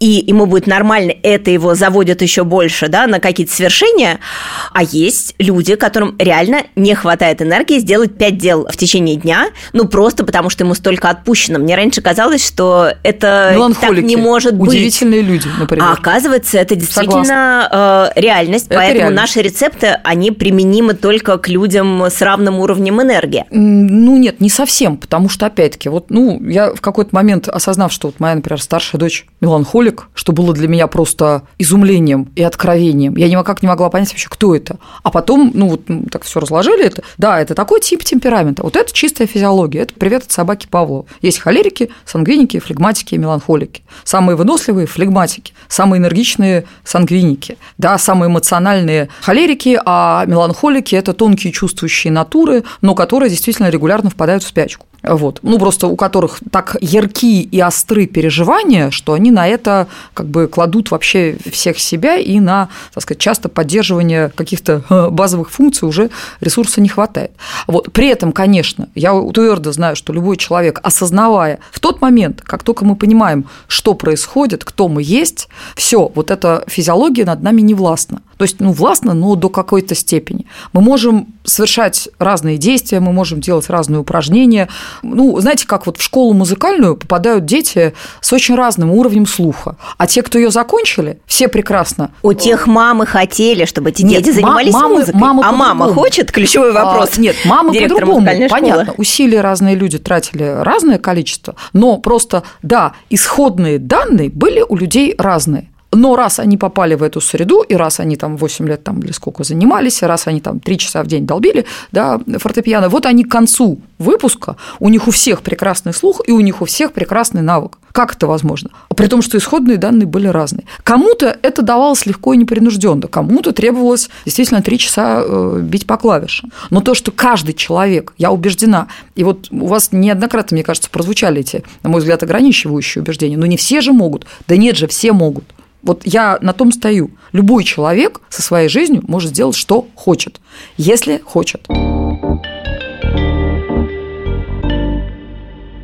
и ему будет нормально, это его заводит еще больше, да, на какие-то свершения. А есть люди, которым реально не хватает энергии сделать пять дел в течение дня, ну просто потому что ему столько отпущено. Мне раньше казалось, что это так не может быть. Удивительные люди, например. А оказывается, это действительно э, реальность, это поэтому реальность. наши рецепты, они применимы только к людям с равным уровнем энергии. Ну нет, не совсем, потому что опять-таки, вот, ну, я в какой-то момент осознав, что вот моя, например, старшая дочь меланхолик, алкоголик, что было для меня просто изумлением и откровением. Я никак не могла понять вообще, кто это. А потом, ну вот ну, так все разложили, это, да, это такой тип темперамента. Вот это чистая физиология. Это привет от собаки Павлова. Есть холерики, сангвиники, флегматики и меланхолики. Самые выносливые – флегматики, самые энергичные – сангвиники. Да, самые эмоциональные – холерики, а меланхолики – это тонкие чувствующие натуры, но которые действительно регулярно впадают в спячку вот, ну просто у которых так яркие и остры переживания, что они на это как бы кладут вообще всех себя и на, так сказать, часто поддерживание каких-то э, базовых функций уже ресурса не хватает. Вот. При этом, конечно, я твердо знаю, что любой человек, осознавая в тот момент, как только мы понимаем, что происходит, кто мы есть, все, вот эта физиология над нами не властна. То есть, ну, властно, но до какой-то степени. Мы можем совершать разные действия, мы можем делать разные упражнения. Ну, знаете, как вот в школу музыкальную попадают дети с очень разным уровнем слуха. А те, кто ее закончили, все прекрасно. У тех мамы хотели, чтобы эти нет, дети занимались мамы, музыкой. Мама а мама хочет? Ключевой а, вопрос. А, нет, мамы по-другому. Понятно, усилия разные люди тратили разное количество, но просто, да, исходные данные были у людей разные. Но раз они попали в эту среду, и раз они там 8 лет там или сколько занимались, раз они там 3 часа в день долбили, да, фортепиано, вот они к концу выпуска, у них у всех прекрасный слух, и у них у всех прекрасный навык. Как это возможно? При том, что исходные данные были разные. Кому-то это давалось легко и непринужденно, кому-то требовалось действительно три часа э, бить по клавишам. Но то, что каждый человек, я убеждена, и вот у вас неоднократно, мне кажется, прозвучали эти, на мой взгляд, ограничивающие убеждения, но не все же могут. Да нет же, все могут. Вот я на том стою. Любой человек со своей жизнью может сделать, что хочет, если хочет.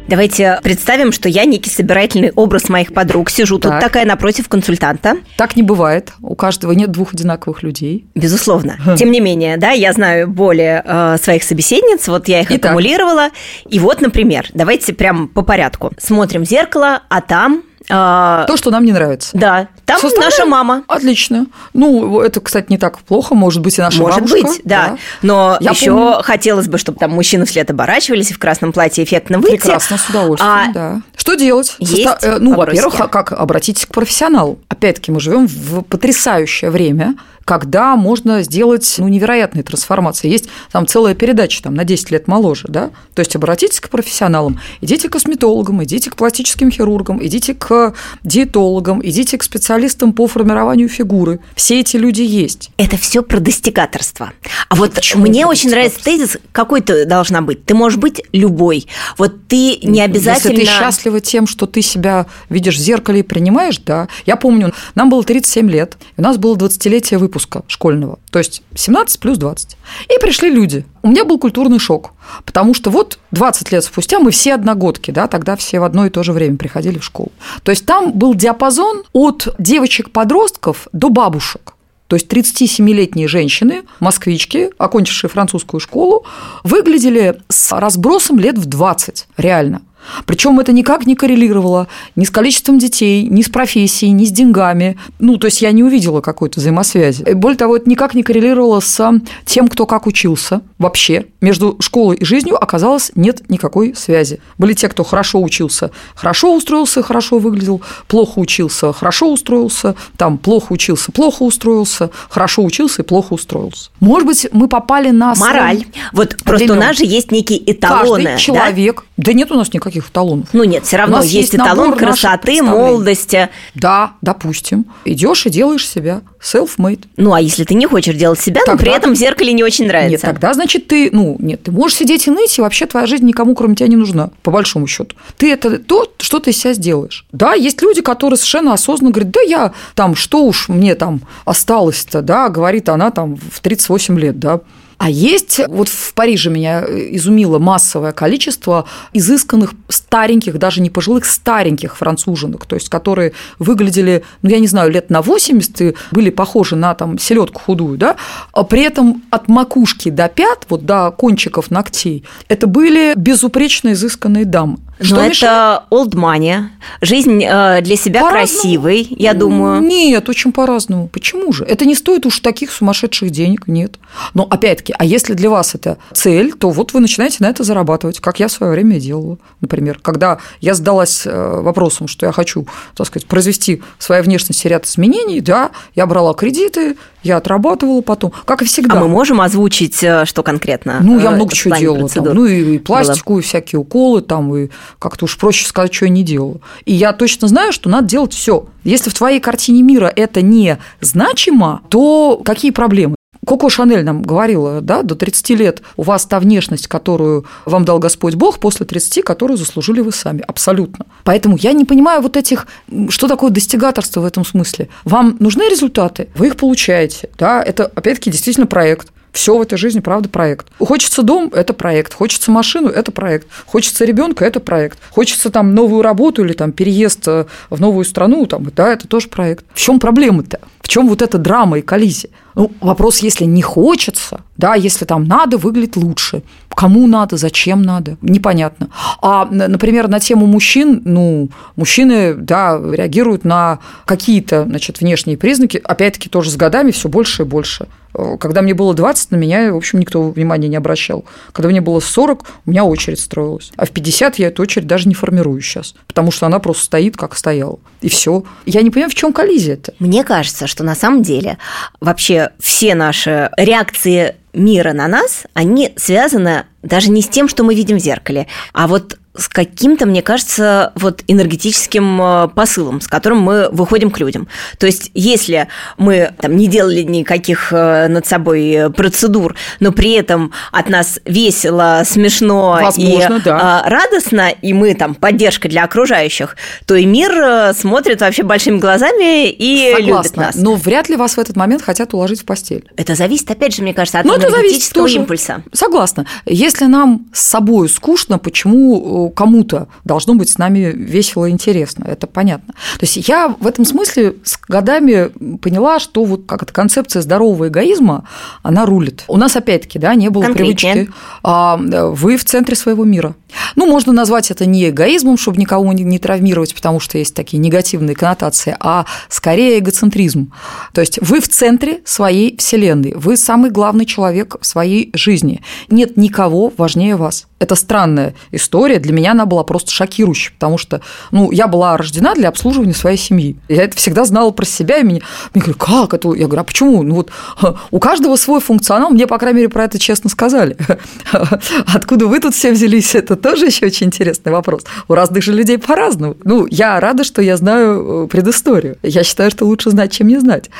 Давайте представим, что я некий собирательный образ моих подруг. Сижу так. тут такая напротив консультанта. Так не бывает. У каждого нет двух одинаковых людей. Безусловно. Тем не менее, да, я знаю более э, своих собеседниц, вот я их Итак. аккумулировала. И вот, например, давайте прям по порядку. Смотрим в зеркало, а там а, То, что нам не нравится. Да. Там наша мама. Отлично. Ну, это, кстати, не так плохо. Может быть, и наша Может бабушка. быть, да. да. Но Я еще помню... хотелось бы, чтобы там мужчины вслед оборачивались и в красном платье эффектно выйти. Прекрасно, с удовольствием, а... да. Что делать? Есть Состав... Э, ну, во-первых, как обратитесь к профессионалу. Опять-таки, мы живем в потрясающее время, когда можно сделать ну, невероятные трансформации. Есть там целая передача там, на 10 лет моложе. Да? То есть обратитесь к профессионалам, идите к косметологам, идите к пластическим хирургам, идите к диетологам, идите к специалистам по формированию фигуры. Все эти люди есть. Это все про достигаторство. А вот Почему мне очень нравится тезис, какой ты должна быть. Ты можешь быть любой. Вот ты не обязательно... Если ты счастлива тем, что ты себя видишь в зеркале и принимаешь, да. Я помню, нам было 37 лет, у нас было 20-летие выпуска выпуска школьного, то есть 17 плюс 20. И пришли люди. У меня был культурный шок, потому что вот 20 лет спустя мы все одногодки, да, тогда все в одно и то же время приходили в школу. То есть там был диапазон от девочек-подростков до бабушек. То есть 37-летние женщины, москвички, окончившие французскую школу, выглядели с разбросом лет в 20, реально. Причем это никак не коррелировало ни с количеством детей, ни с профессией, ни с деньгами. Ну, то есть я не увидела какой-то взаимосвязи. Более того, это никак не коррелировало с тем, кто как учился вообще. Между школой и жизнью оказалось нет никакой связи. Были те, кто хорошо учился, хорошо устроился, хорошо выглядел, плохо учился, хорошо устроился, там плохо учился, плохо устроился, хорошо учился и плохо устроился. Может быть, мы попали на... Мораль. Вот просто у нас же есть некие эталоны. Каждый человек... Да? да нет у нас никаких никаких эталонов. Ну нет, все равно есть, есть эталон красоты, молодости. Да, допустим. Идешь и делаешь себя self-made. Ну, а если ты не хочешь делать себя, тогда но при этом в зеркале не очень нравится? Нет, тогда, значит, ты, ну, нет, ты можешь сидеть и ныть, и вообще твоя жизнь никому, кроме тебя, не нужна, по большому счету. Ты это то, что ты из себя сделаешь. Да, есть люди, которые совершенно осознанно говорят, да я там, что уж мне там осталось-то, да, говорит она там в 38 лет, да, а есть, вот в Париже меня изумило массовое количество изысканных стареньких, даже не пожилых, стареньких француженок, то есть которые выглядели, ну, я не знаю, лет на 80 и были похожи на там селедку худую, да, а при этом от макушки до пят, вот до кончиков ногтей, это были безупречно изысканные дамы. Что Но это old money. Жизнь э, для себя по красивой, я думаю. Нет, очень по-разному. Почему же? Это не стоит уж таких сумасшедших денег, нет. Но опять-таки, а если для вас это цель, то вот вы начинаете на это зарабатывать, как я в свое время делала. Например, когда я задалась э, вопросом, что я хочу, так сказать, произвести в своей внешности ряд изменений, да, я брала кредиты, я отрабатывала потом, как и всегда. А мы можем озвучить, э, что конкретно? Ну, я много чего делала. Там, ну, и, и пластику, было. и всякие уколы, там, и как-то уж проще сказать, что я не делала. И я точно знаю, что надо делать все. Если в твоей картине мира это не значимо, то какие проблемы? Коко Шанель нам говорила, да, до 30 лет у вас та внешность, которую вам дал Господь Бог, после 30, которую заслужили вы сами. Абсолютно. Поэтому я не понимаю вот этих, что такое достигаторство в этом смысле. Вам нужны результаты, вы их получаете. Да, это, опять-таки, действительно проект. Все в этой жизни, правда, проект. Хочется дом – это проект. Хочется машину – это проект. Хочется ребенка – это проект. Хочется там новую работу или там переезд э, в новую страну, там, да, это тоже проект. В чем проблема-то? В чем вот эта драма и коллизия? Ну, вопрос, если не хочется, да, если там надо, выглядит лучше. Кому надо, зачем надо, непонятно. А, например, на тему мужчин, ну, мужчины, да, реагируют на какие-то, значит, внешние признаки, опять-таки тоже с годами все больше и больше. Э, когда мне было 20, на меня, в общем, никто внимания не обращал. Когда мне было 40, у меня очередь строилась. А в 50 я эту очередь даже не формирую сейчас, потому что она просто стоит, как стояла. И все. Я не понимаю, в чем коллизия это. Мне кажется, что на самом деле вообще все наши реакции мира на нас, они связаны даже не с тем, что мы видим в зеркале, а вот с каким-то, мне кажется, вот энергетическим э, посылом, с которым мы выходим к людям. То есть, если мы там не делали никаких э, над собой процедур, но при этом от нас весело, смешно Возможно, и да. Э, радостно, и мы там поддержка для окружающих, то и мир смотрит вообще большими глазами и Согласна, любит нас. Но вряд ли вас в этот момент хотят уложить в постель. Это зависит, опять же, мне кажется, от Но это зависит энергетического тоже. импульса. Согласна. Если нам с собой скучно, почему кому-то должно быть с нами весело и интересно? Это понятно. То есть я в этом смысле с годами поняла, что вот как эта концепция здорового эгоизма, она рулит. У нас опять-таки, да, не было Конкретнее. привычки. а, Вы в центре своего мира. Ну, можно назвать это не эгоизмом, чтобы никого не травмировать, потому что есть такие негативные коннотации, а скорее эгоцентризм. То есть вы в центре своей вселенной, вы самый главный человек в своей жизни. Нет никого важнее вас. Это странная история. Для меня она была просто шокирующей, потому что ну, я была рождена для обслуживания своей семьи. Я это всегда знала про себя, и меня, мне говорят, как это? Я говорю, а почему? Ну вот у каждого свой функционал, мне, по крайней мере, про это честно сказали. Откуда вы тут все взялись, это тоже еще очень интересный вопрос. У разных же людей по-разному. Ну, я рада, что я знаю э, предысторию. Я считаю, что лучше знать, чем не знать.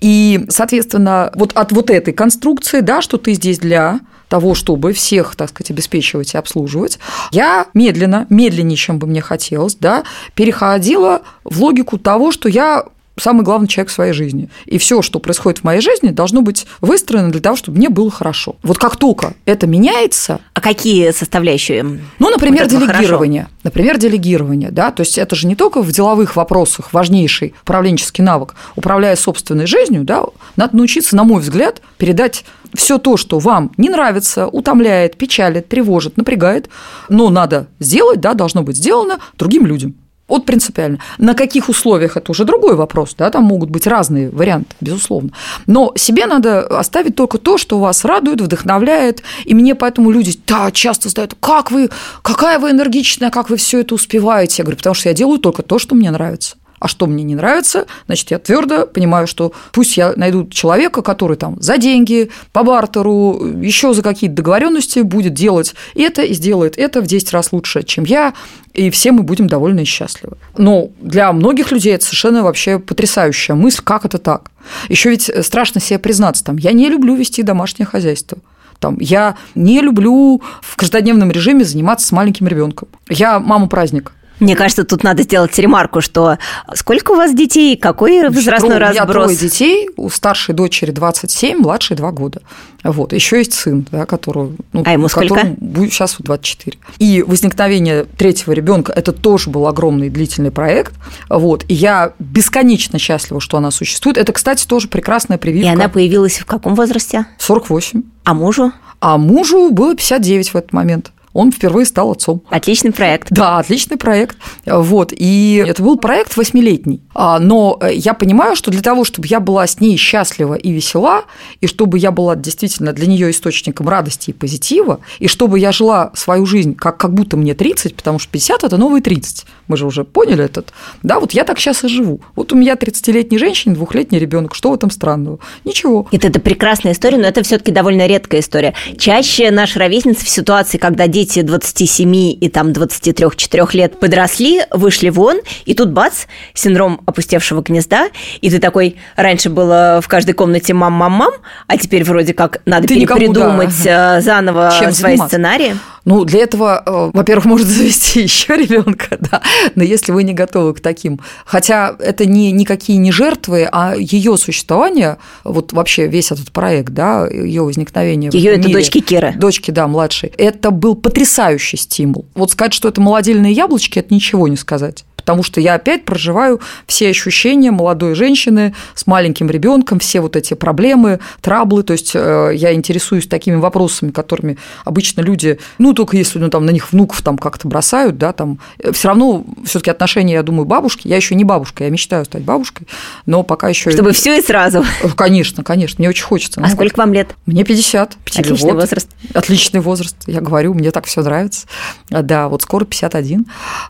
И, соответственно, вот от вот этой конструкции, да, что ты здесь для того, чтобы всех, так сказать, обеспечивать и обслуживать, я медленно, медленнее, чем бы мне хотелось, да, переходила в логику того, что я самый главный человек в своей жизни. И все, что происходит в моей жизни, должно быть выстроено для того, чтобы мне было хорошо. Вот как только это меняется... А какие составляющие? Ну, например, вот делегирование. Хорошо? Например, делегирование, да, то есть это же не только в деловых вопросах важнейший управленческий навык. Управляя собственной жизнью, да, надо научиться, на мой взгляд, передать все то, что вам не нравится, утомляет, печалит, тревожит, напрягает, но надо сделать, да, должно быть сделано другим людям. Вот принципиально. На каких условиях это уже другой вопрос, да, там могут быть разные варианты, безусловно. Но себе надо оставить только то, что вас радует, вдохновляет. И мне поэтому люди да, часто задают, как вы, какая вы энергичная, как вы все это успеваете. Я говорю, потому что я делаю только то, что мне нравится. А что мне не нравится, значит, я твердо понимаю, что пусть я найду человека, который там за деньги, по бартеру, еще за какие-то договоренности будет делать это и сделает это в 10 раз лучше, чем я, и все мы будем довольны и счастливы. Но для многих людей это совершенно вообще потрясающая мысль, как это так. Еще ведь страшно себе признаться, там, я не люблю вести домашнее хозяйство. Там, я не люблю в каждодневном режиме заниматься с маленьким ребенком. Я мама праздника. Мне кажется, тут надо сделать ремарку, что сколько у вас детей, какой возрастной Трое, разброс? У меня трое детей, у старшей дочери 27, младшей 2 года. Вот. Еще есть сын, да, которого, ну, а ему сколько? Будет сейчас 24. И возникновение третьего ребенка это тоже был огромный длительный проект. Вот. И я бесконечно счастлива, что она существует. Это, кстати, тоже прекрасная прививка. И она появилась в каком возрасте? 48. А мужу? А мужу было 59 в этот момент он впервые стал отцом. Отличный проект. Да, отличный проект. Вот. И это был проект восьмилетний. А, но я понимаю, что для того, чтобы я была с ней счастлива и весела, и чтобы я была действительно для нее источником радости и позитива, и чтобы я жила свою жизнь как, как будто мне 30, потому что 50 – это новые 30. Мы же уже поняли этот. Да, вот я так сейчас и живу. Вот у меня 30-летняя женщина, двухлетний ребенок. Что в этом странного? Ничего. Это, это прекрасная история, но это все-таки довольно редкая история. Чаще наши ровесницы в ситуации, когда дети 27 и там 23-4 лет подросли, вышли вон, и тут бац, синдром опустевшего гнезда, и ты такой, раньше было в каждой комнате мам-мам-мам, а теперь вроде как надо Ты никому, перепридумать да. заново Чем свои заниматься? сценарии. Ну, для этого, э, во-первых, можно завести еще ребенка, да, но если вы не готовы к таким, хотя это не никакие не жертвы, а ее существование, вот вообще весь этот проект, да, ее возникновение. Ее это дочки Киры. Дочки, да, младшей. Это был потрясающий стимул. Вот сказать, что это молодильные яблочки, это ничего не сказать потому что я опять проживаю все ощущения молодой женщины с маленьким ребенком, все вот эти проблемы, траблы, то есть э, я интересуюсь такими вопросами, которыми обычно люди, ну, только если ну, там, на них внуков там как-то бросают, да, там, э, все равно все таки отношения, я думаю, бабушки, я еще не бабушка, я мечтаю стать бабушкой, но пока еще... Чтобы все и сразу. Конечно, конечно, мне очень хочется. А ну, сколько вам лет? Мне 50. Отличный вот. возраст. Отличный возраст, я говорю, мне так все нравится. Да, вот скоро 51.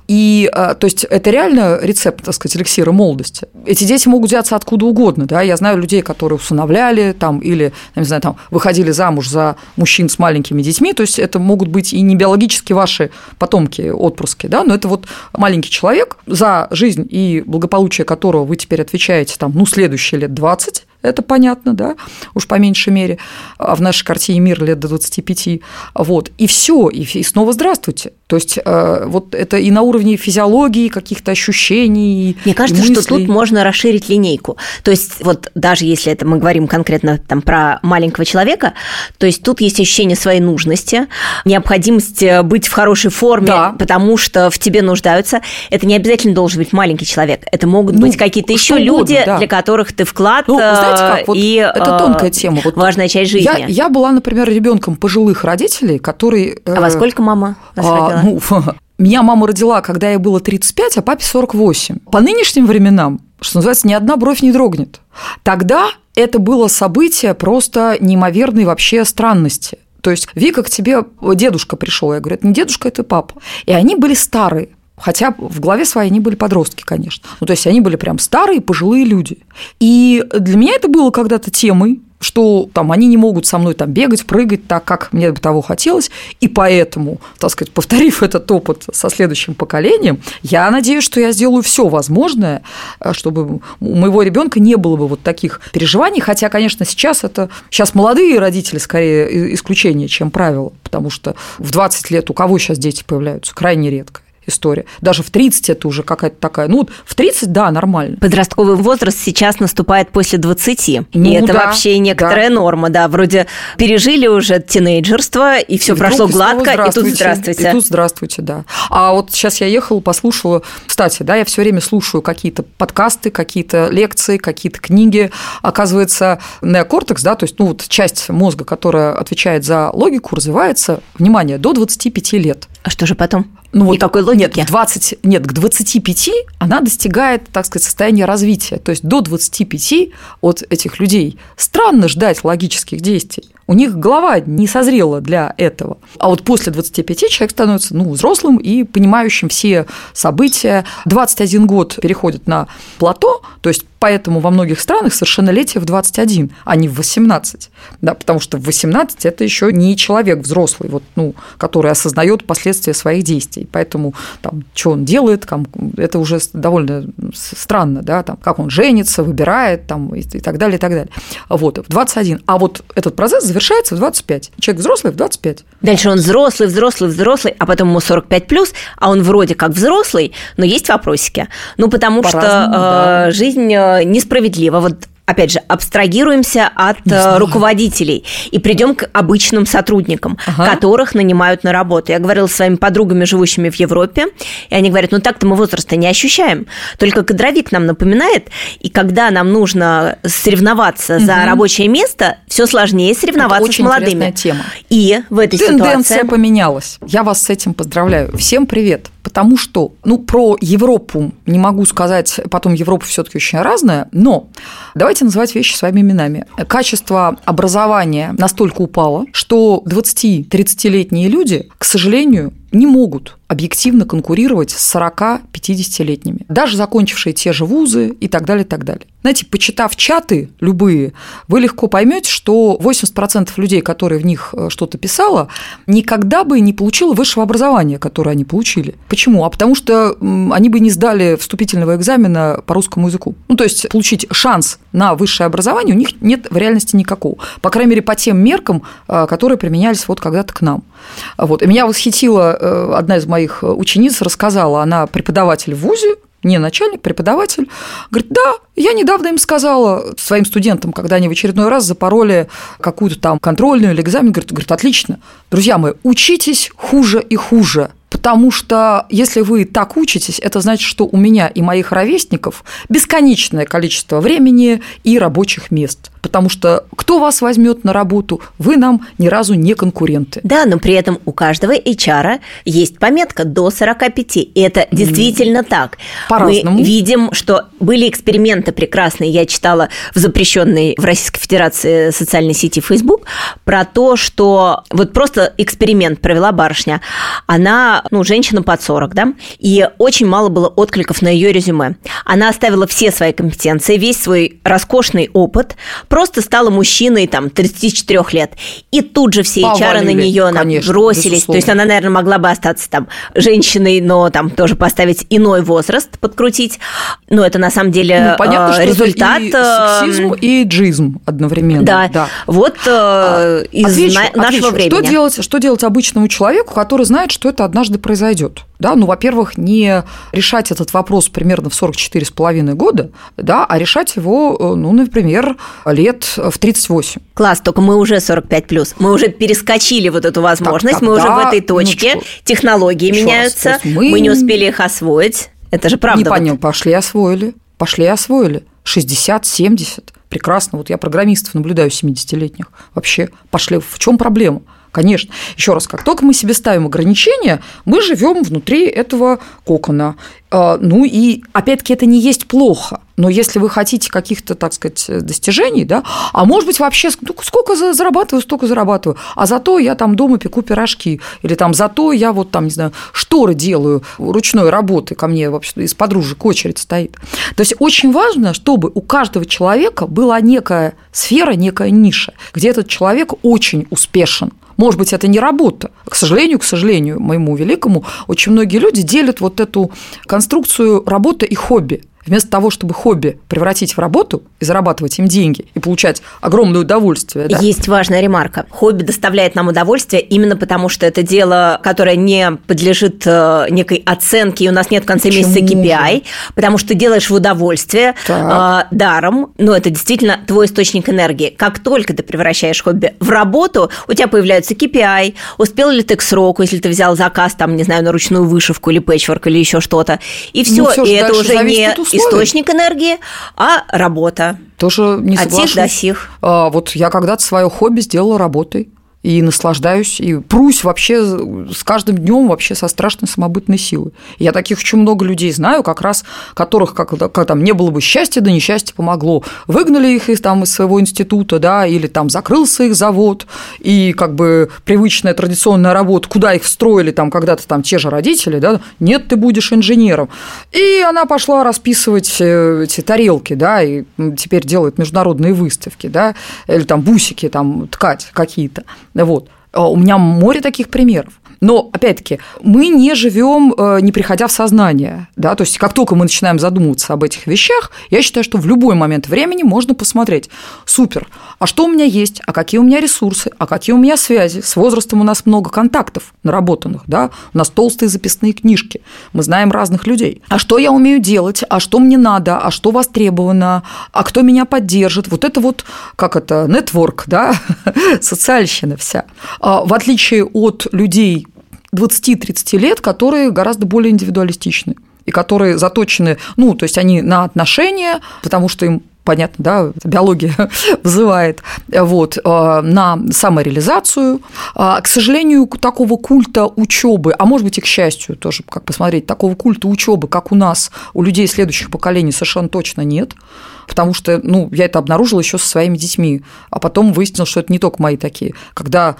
И, то есть, это реально рецепт, так сказать, эликсира молодости. Эти дети могут взяться откуда угодно, да, я знаю людей, которые усыновляли там или, не знаю, там, выходили замуж за мужчин с маленькими детьми, то есть, это могут быть и не биологически ваши потомки, отпрыски, да, но это вот маленький человек, за жизнь и благополучие которого вы теперь отвечаете там, ну, следующие лет 20, это понятно, да, уж по меньшей мере, а в нашей картине мир лет до 25, вот, и все, и снова здравствуйте. То есть э, вот это и на уровне физиологии, каких-то ощущений. Мне кажется, что тут можно расширить линейку. То есть вот даже если это мы говорим конкретно там про маленького человека, то есть тут есть ощущение своей нужности, необходимость э, быть в хорошей форме, да. потому что в тебе нуждаются. Это не обязательно должен быть маленький человек. Это могут ну, быть какие-то еще люди, да. для которых ты вклад ну, знаете как, вот и это тонкая тема. Вот важная часть жизни. Я, я была, например, ребенком пожилых родителей, которые... А во сколько мама вас а, ну, меня мама родила, когда ей было 35, а папе 48. По нынешним временам, что называется, ни одна бровь не дрогнет. Тогда это было событие просто неимоверной вообще странности. То есть, Вика, к тебе дедушка пришел. Я говорю, это не дедушка, это папа. И они были старые. Хотя в голове своей они были подростки, конечно. Ну, то есть они были прям старые, пожилые люди. И для меня это было когда-то темой, что там они не могут со мной там бегать, прыгать так, как мне бы того хотелось, и поэтому, так сказать, повторив этот опыт со следующим поколением, я надеюсь, что я сделаю все возможное, э, чтобы у моего ребенка не было бы вот таких переживаний, хотя, конечно, сейчас это сейчас молодые родители скорее исключение, чем правило, потому что в 20 лет у кого сейчас дети появляются крайне редко история. Даже в 30 это уже какая-то такая. Ну, в 30, да, нормально. Подростковый возраст сейчас наступает после 20. Ну, и это да, вообще некоторая да. норма, да. Вроде пережили уже тинейджерство, и все прошло гладко, и тут здравствуйте. И тут здравствуйте, да. А вот сейчас я ехала, послушала. Кстати, да, я все время слушаю какие-то подкасты, какие-то лекции, какие-то книги. Оказывается, неокортекс, да, то есть, ну, вот часть мозга, которая отвечает за логику, развивается, внимание, до 25 лет. А что же потом? Ну, вот, Никакой логики? Нет, 20, нет, к 25 она достигает, так сказать, состояния развития. То есть до 25 от этих людей странно ждать логических действий. У них голова не созрела для этого. А вот после 25 человек становится ну, взрослым и понимающим все события. 21 год переходит на плато, то есть Поэтому во многих странах совершеннолетие в 21, а не в 18. Да, потому что в 18 это еще не человек взрослый, вот, ну, который осознает последствия своих действий. Поэтому там, что он делает, там, это уже довольно странно, да, там, как он женится, выбирает там, и, и так далее, и так далее. Вот, в 21. А вот этот процесс завершается в 25. Человек взрослый в 25. Дальше он взрослый, взрослый, взрослый, а потом ему 45 плюс, а он вроде как взрослый, но есть вопросики. Ну, потому что да. Э, жизнь э, несправедливо. Вот опять же, абстрагируемся от э, руководителей и придем к обычным сотрудникам, ага. которых нанимают на работу. Я говорила с своими подругами, живущими в Европе, и они говорят, ну так-то мы возраста не ощущаем, только кадровик нам напоминает, и когда нам нужно соревноваться угу. за рабочее место, все сложнее соревноваться Это очень с молодыми. тема. И в этой Тенденция ситуации... поменялась. Я вас с этим поздравляю. Всем привет. Потому что, ну, про Европу не могу сказать, потом Европа все-таки очень разная, но давайте называть вещи своими именами. Качество образования настолько упало, что 20-30-летние люди, к сожалению, не могут объективно конкурировать с 40-50-летними, даже закончившие те же вузы и так далее, и так далее. Знаете, почитав чаты любые, вы легко поймете, что 80% людей, которые в них э, что-то писало, никогда бы не получило высшего образования, которое они получили. Почему? А потому что они бы не сдали вступительного экзамена по русскому языку. Ну, то есть получить шанс на высшее образование у них нет в реальности никакого. По крайней мере, по тем меркам, э, которые применялись вот когда-то к нам. Вот. И меня восхитила э, одна из моих учениц, рассказала, она преподаватель в ВУЗе, не начальник, преподаватель, говорит, да, я недавно им сказала своим студентам, когда они в очередной раз запороли какую-то там контрольную или экзамен, говорит, говорит, отлично, друзья мои, учитесь хуже и хуже, Потому что если вы так учитесь, это значит, что у меня и моих ровесников бесконечное количество времени и рабочих мест. Потому что кто вас возьмет на работу, вы нам ни разу не конкуренты. Да, но при этом у каждого HR есть пометка до 45. И это действительно так. По-разному. Мы видим, что были эксперименты прекрасные. Я читала в запрещенной в Российской Федерации социальной сети Facebook про то, что вот просто эксперимент провела барышня. Она, ну, женщина под 40, да, и очень мало было откликов на ее резюме. Она оставила все свои компетенции, весь свой роскошный опыт, просто стала мужчиной там 34 лет. И тут же все HR на нее бросились. То есть она, наверное, могла бы остаться там женщиной, но там тоже поставить иной возраст, подкрутить. Но это на самом деле ну, понятно, что результат. Это и сексизм, и джизм одновременно. Да, да. вот а, из отвечу, на, нашего отвечу. времени. Что делать, что делать обычному человеку, который знает, что это однажды произойдет? Да, ну, во-первых, не решать этот вопрос примерно в 44,5 года, да, а решать его, э, ну, например, лет в 38. Класс, только мы уже 45 плюс. Мы уже перескочили вот эту возможность, так, мы уже в этой точке, ну, технологии Еще меняются, раз, мы... мы не успели их освоить. Это же правда. Не понял, вот. пошли освоили, пошли освоили. 60, 70, прекрасно. Вот я программистов наблюдаю 70-летних. Вообще пошли. В чем проблема? Конечно. Еще раз, как только мы себе ставим ограничения, мы живем внутри этого кокона. А, ну и опять-таки это не есть плохо. Но если вы хотите каких-то, так сказать, достижений, да, а может быть вообще ну, сколько зарабатываю, столько зарабатываю, а зато я там дома пеку пирожки, или там зато я вот там, не знаю, шторы делаю ручной работы, ко мне вообще из подружек очередь стоит. То есть очень важно, чтобы у каждого человека была некая сфера, некая ниша, где этот человек очень успешен. Может быть, это не работа. К сожалению, к сожалению, моему великому, очень многие люди делят вот эту конструкцию работы и хобби. Вместо того, чтобы хобби превратить в работу и зарабатывать им деньги и получать огромное удовольствие. Да? Есть важная ремарка. Хобби доставляет нам удовольствие именно потому, что это дело, которое не подлежит э, некой оценке, и у нас нет в конце Почему месяца KPI, же? потому что делаешь в удовольствие э, даром, но это действительно твой источник энергии. Как только ты превращаешь хобби в работу, у тебя появляются KPI, успел ли ты к сроку, если ты взял заказ, там, не знаю, на ручную вышивку или пэтчворк или еще что-то, и все, ну, и это уже не источник энергии, а работа. Тоже не соглашусь. От сих до сих. А, вот я когда-то свое хобби сделала работой и наслаждаюсь, и прусь вообще с каждым днем вообще со страшной самобытной силой. Я таких очень много людей знаю, как раз которых, как, как там не было бы счастья, да несчастье помогло. Выгнали их из, там, из своего института, да, или там закрылся их завод, и как бы привычная традиционная работа, куда их встроили там когда-то там те же родители, да, нет, ты будешь инженером. И она пошла расписывать э, эти тарелки, да, и теперь делает международные выставки, да, или там бусики там ткать какие-то. Вот. А у меня море таких примеров. Но, опять-таки, мы не живем, э, не приходя в сознание. Да? То есть, как только мы начинаем задумываться об этих вещах, я считаю, что в любой момент времени можно посмотреть, супер, а что у меня есть, а какие у меня ресурсы, а какие у меня связи. С возрастом у нас много контактов наработанных, да? у нас толстые записные книжки, мы знаем разных людей. А что я умею делать, а что мне надо, а что востребовано, а кто меня поддержит. Вот это вот, как это, нетворк, да, социальщина вся. А в отличие от людей 20-30 лет, которые гораздо более индивидуалистичны и которые заточены, ну, то есть они на отношения, потому что им понятно, да, биология вызывает, вот, э, на самореализацию. А, к сожалению, такого культа учебы, а может быть и к счастью тоже, как посмотреть, такого культа учебы, как у нас, у людей следующих поколений совершенно точно нет потому что, ну, я это обнаружила еще со своими детьми, а потом выяснилось, что это не только мои такие. Когда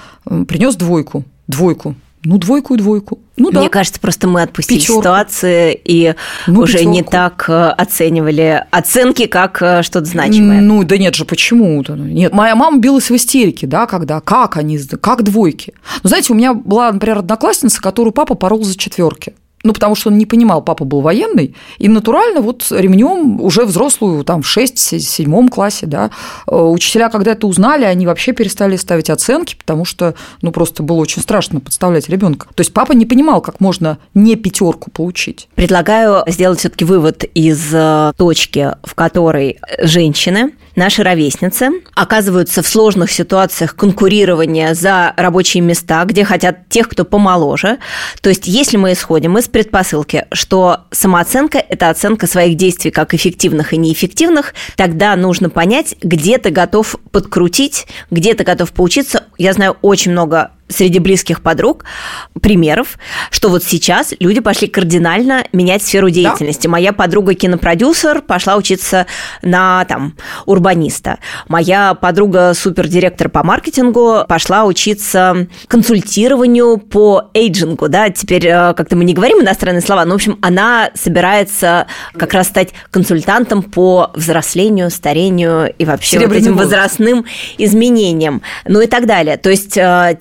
принес двойку, двойку, ну, двойку и двойку. Ну, да. Мне кажется, просто мы отпустили Пятерку. ситуации и ну, уже пятерку. не так э, оценивали оценки как э, что-то значимое. Ну, да нет же, почему? Нет, моя мама билась в истерике, да, когда, как они, как двойки. Ну, знаете, у меня была, например, одноклассница, которую папа порол за четверки ну, потому что он не понимал, папа был военный, и натурально вот ремнем уже взрослую, там, в 6-7 классе, да, э, учителя, когда это узнали, они вообще перестали ставить оценки, потому что, ну, просто было очень страшно подставлять ребенка. То есть папа не понимал, как можно не пятерку получить. Предлагаю сделать все-таки вывод из э, точки, в которой женщины наши ровесницы оказываются в сложных ситуациях конкурирования за рабочие места, где хотят тех, кто помоложе. То есть, если мы исходим из предпосылки, что самооценка – это оценка своих действий как эффективных и неэффективных, тогда нужно понять, где ты готов подкрутить, где ты готов поучиться. Я знаю очень много среди близких подруг примеров, что вот сейчас люди пошли кардинально менять сферу деятельности. Да. Моя подруга кинопродюсер пошла учиться на там урбаниста. Моя подруга супердиректор по маркетингу пошла учиться консультированию по эйджингу, да, теперь э, как-то мы не говорим иностранные слова, но, в общем, она собирается как раз стать консультантом по взрослению, старению и вообще вот этим возрастным изменениям, ну и так далее. То есть э,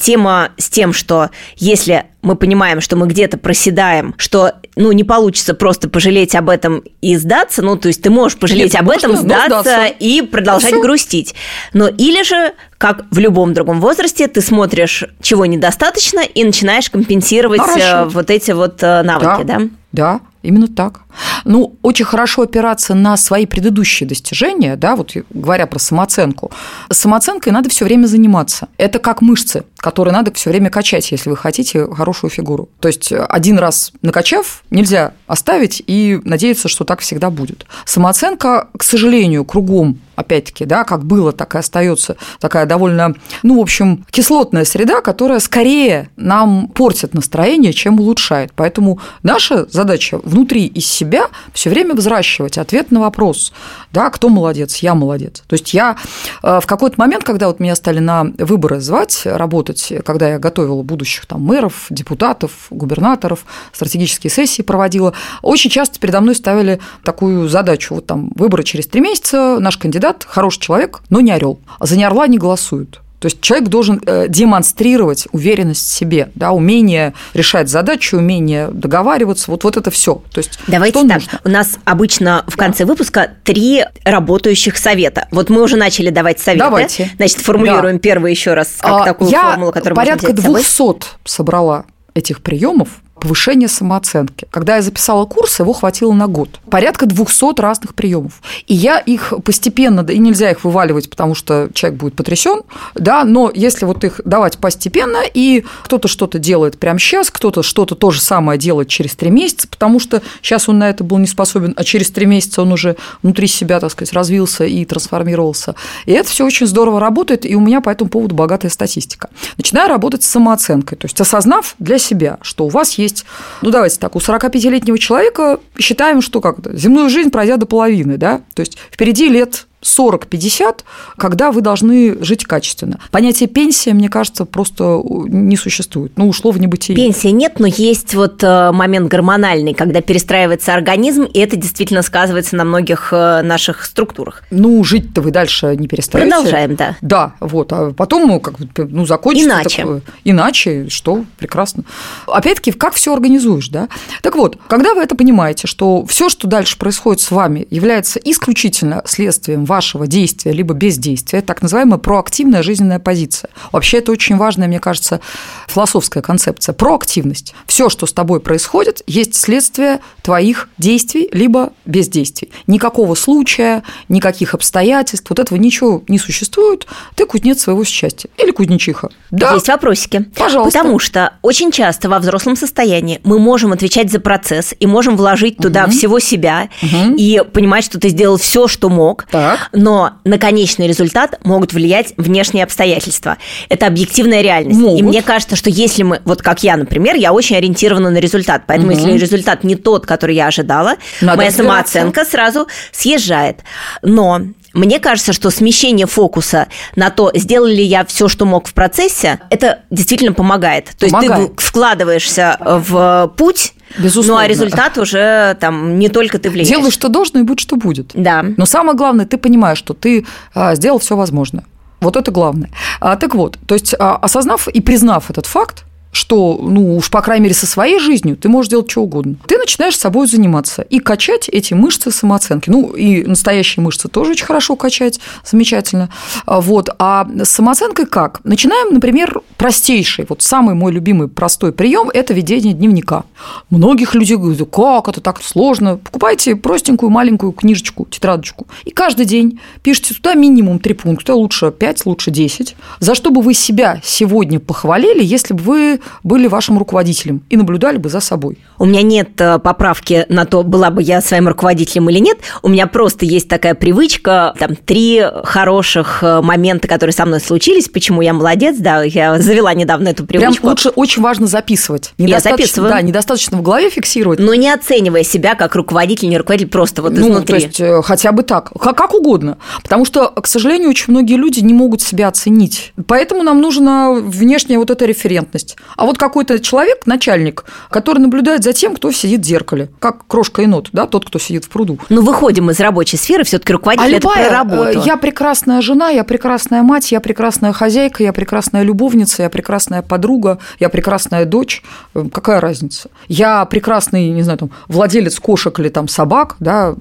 с тем, что если мы понимаем, что мы где-то проседаем, что ну, не получится просто пожалеть об этом и сдаться, ну, то есть ты можешь пожалеть Нет, об этом, сдаться, сдаться и продолжать Все. грустить. Но или же, как в любом другом возрасте, ты смотришь, чего недостаточно, и начинаешь компенсировать Хорошо. вот эти вот э, навыки, да? Да, да. Именно так. Ну, очень хорошо опираться на свои предыдущие достижения, да, вот говоря про самооценку. Самооценкой надо все время заниматься. Это как мышцы, которые надо все время качать, если вы хотите хорошую фигуру. То есть один раз накачав, нельзя оставить и надеяться, что так всегда будет. Самооценка, к сожалению, кругом опять-таки, да, как было, так и остается такая довольно, ну, в общем, кислотная среда, которая скорее нам портит настроение, чем улучшает. Поэтому наша задача внутри из себя все время взращивать ответ на вопрос, да, кто молодец, я молодец. То есть я э, в какой-то момент, когда вот меня стали на выборы звать, работать, когда я готовила будущих там мэров, депутатов, губернаторов, стратегические сессии проводила, очень часто передо мной ставили такую задачу, вот там выборы через три месяца, наш кандидат хороший человек, но не орел, а за не орла не голосуют. То есть человек должен э, демонстрировать уверенность в себе, да, умение решать задачи, умение договариваться, вот, вот это все. То есть Давайте что так, нужно? у нас обычно в конце да. выпуска три работающих совета. Вот мы уже начали давать советы. Давайте. Значит, формулируем да. первый еще раз как а, такую я формулу, которую порядка двухсот собрала этих приемов повышение самооценки. Когда я записала курс, его хватило на год. Порядка 200 разных приемов. И я их постепенно, и нельзя их вываливать, потому что человек будет потрясен, да, но если вот их давать постепенно, и кто-то что-то делает прямо сейчас, кто-то что-то то же самое делает через три месяца, потому что сейчас он на это был не способен, а через три месяца он уже внутри себя, так сказать, развился и трансформировался. И это все очень здорово работает, и у меня по этому поводу богатая статистика. Начинаю работать с самооценкой, то есть осознав для себя, что у вас есть есть, ну давайте так, у 45-летнего человека считаем, что как то земную жизнь пройдя до половины, да, то есть впереди лет 40-50, когда вы должны жить качественно. Понятие пенсия, мне кажется, просто не существует. Ну, ушло в небытие. Пенсии нет, но есть вот э, момент гормональный, когда перестраивается организм, и это действительно сказывается на многих э, наших структурах. Ну, жить-то вы дальше не перестраиваете. Продолжаем, да. Да, вот. А потом, ну, как ну, закончится. Иначе. Такое. Иначе, что? Прекрасно. Опять-таки, как все организуешь, да? Так вот, когда вы это понимаете, что все, что дальше происходит с вами, является исключительно следствием вашего действия либо бездействия, так называемая проактивная жизненная позиция. Вообще это очень важная, мне кажется, философская концепция. Проактивность. Все, что с тобой происходит, есть следствие твоих действий либо бездействий. Никакого случая, никаких обстоятельств, вот этого ничего не существует. Ты кузнец своего счастья. Или кузнечиха. Да. Есть вопросики. Пожалуйста. Потому что очень часто во взрослом состоянии мы можем отвечать за процесс и можем вложить туда угу. всего себя угу. и понимать, что ты сделал все, что мог. Так но на конечный результат могут влиять внешние обстоятельства. Это объективная реальность. Могут. И мне кажется, что если мы, вот как я, например, я очень ориентирована на результат, поэтому угу. если результат не тот, который я ожидала, Надо моя самооценка сразу съезжает. Но мне кажется, что смещение фокуса на то, сделали ли я все, что мог в процессе, это действительно помогает. То помогает. есть ты вкладываешься в путь, Безусловно. Ну, а результат уже там не только ты влияешь. Делай, что должно, и будет, что будет. Да. Но самое главное, ты понимаешь, что ты а, сделал все возможное. Вот это главное. А, так вот, то есть, а, осознав и признав этот факт, что, ну уж по крайней мере со своей жизнью ты можешь делать что угодно. Ты начинаешь с собой заниматься и качать эти мышцы самооценки. Ну и настоящие мышцы тоже очень хорошо качать, замечательно. А, вот. А с самооценкой как? Начинаем, например, простейший, вот самый мой любимый простой прием – это ведение дневника. Многих людей говорят, как это так сложно. Покупайте простенькую маленькую книжечку, тетрадочку. И каждый день пишите туда минимум три пункта, лучше 5, лучше 10, за что бы вы себя сегодня похвалили, если бы вы были вашим руководителем и наблюдали бы за собой. У меня нет э, поправки на то, была бы я своим руководителем или нет. У меня просто есть такая привычка, там, три хороших э, момента, которые со мной случились, почему я молодец, да, я завела недавно эту привычку. Прям лучше, очень важно записывать. Я записываю. Да, недостаточно в голове фиксировать. Но не оценивая себя как руководитель, не руководитель, просто вот ну, изнутри. то есть, э, хотя бы так, как, как угодно. Потому что, к сожалению, очень многие люди не могут себя оценить. Поэтому нам нужна внешняя вот эта референтность. А вот какой-то человек, начальник, который наблюдает за тем, кто сидит в зеркале, как крошка енот, да, тот, кто сидит в пруду. Ну, выходим из рабочей сферы, все таки руководитель а это любая, про работу. э, Я прекрасная жена, я прекрасная мать, я прекрасная хозяйка, я прекрасная любовница, я прекрасная подруга, я прекрасная дочь. Э, Какая разница? Я прекрасный, не знаю, там, владелец кошек или там собак, да,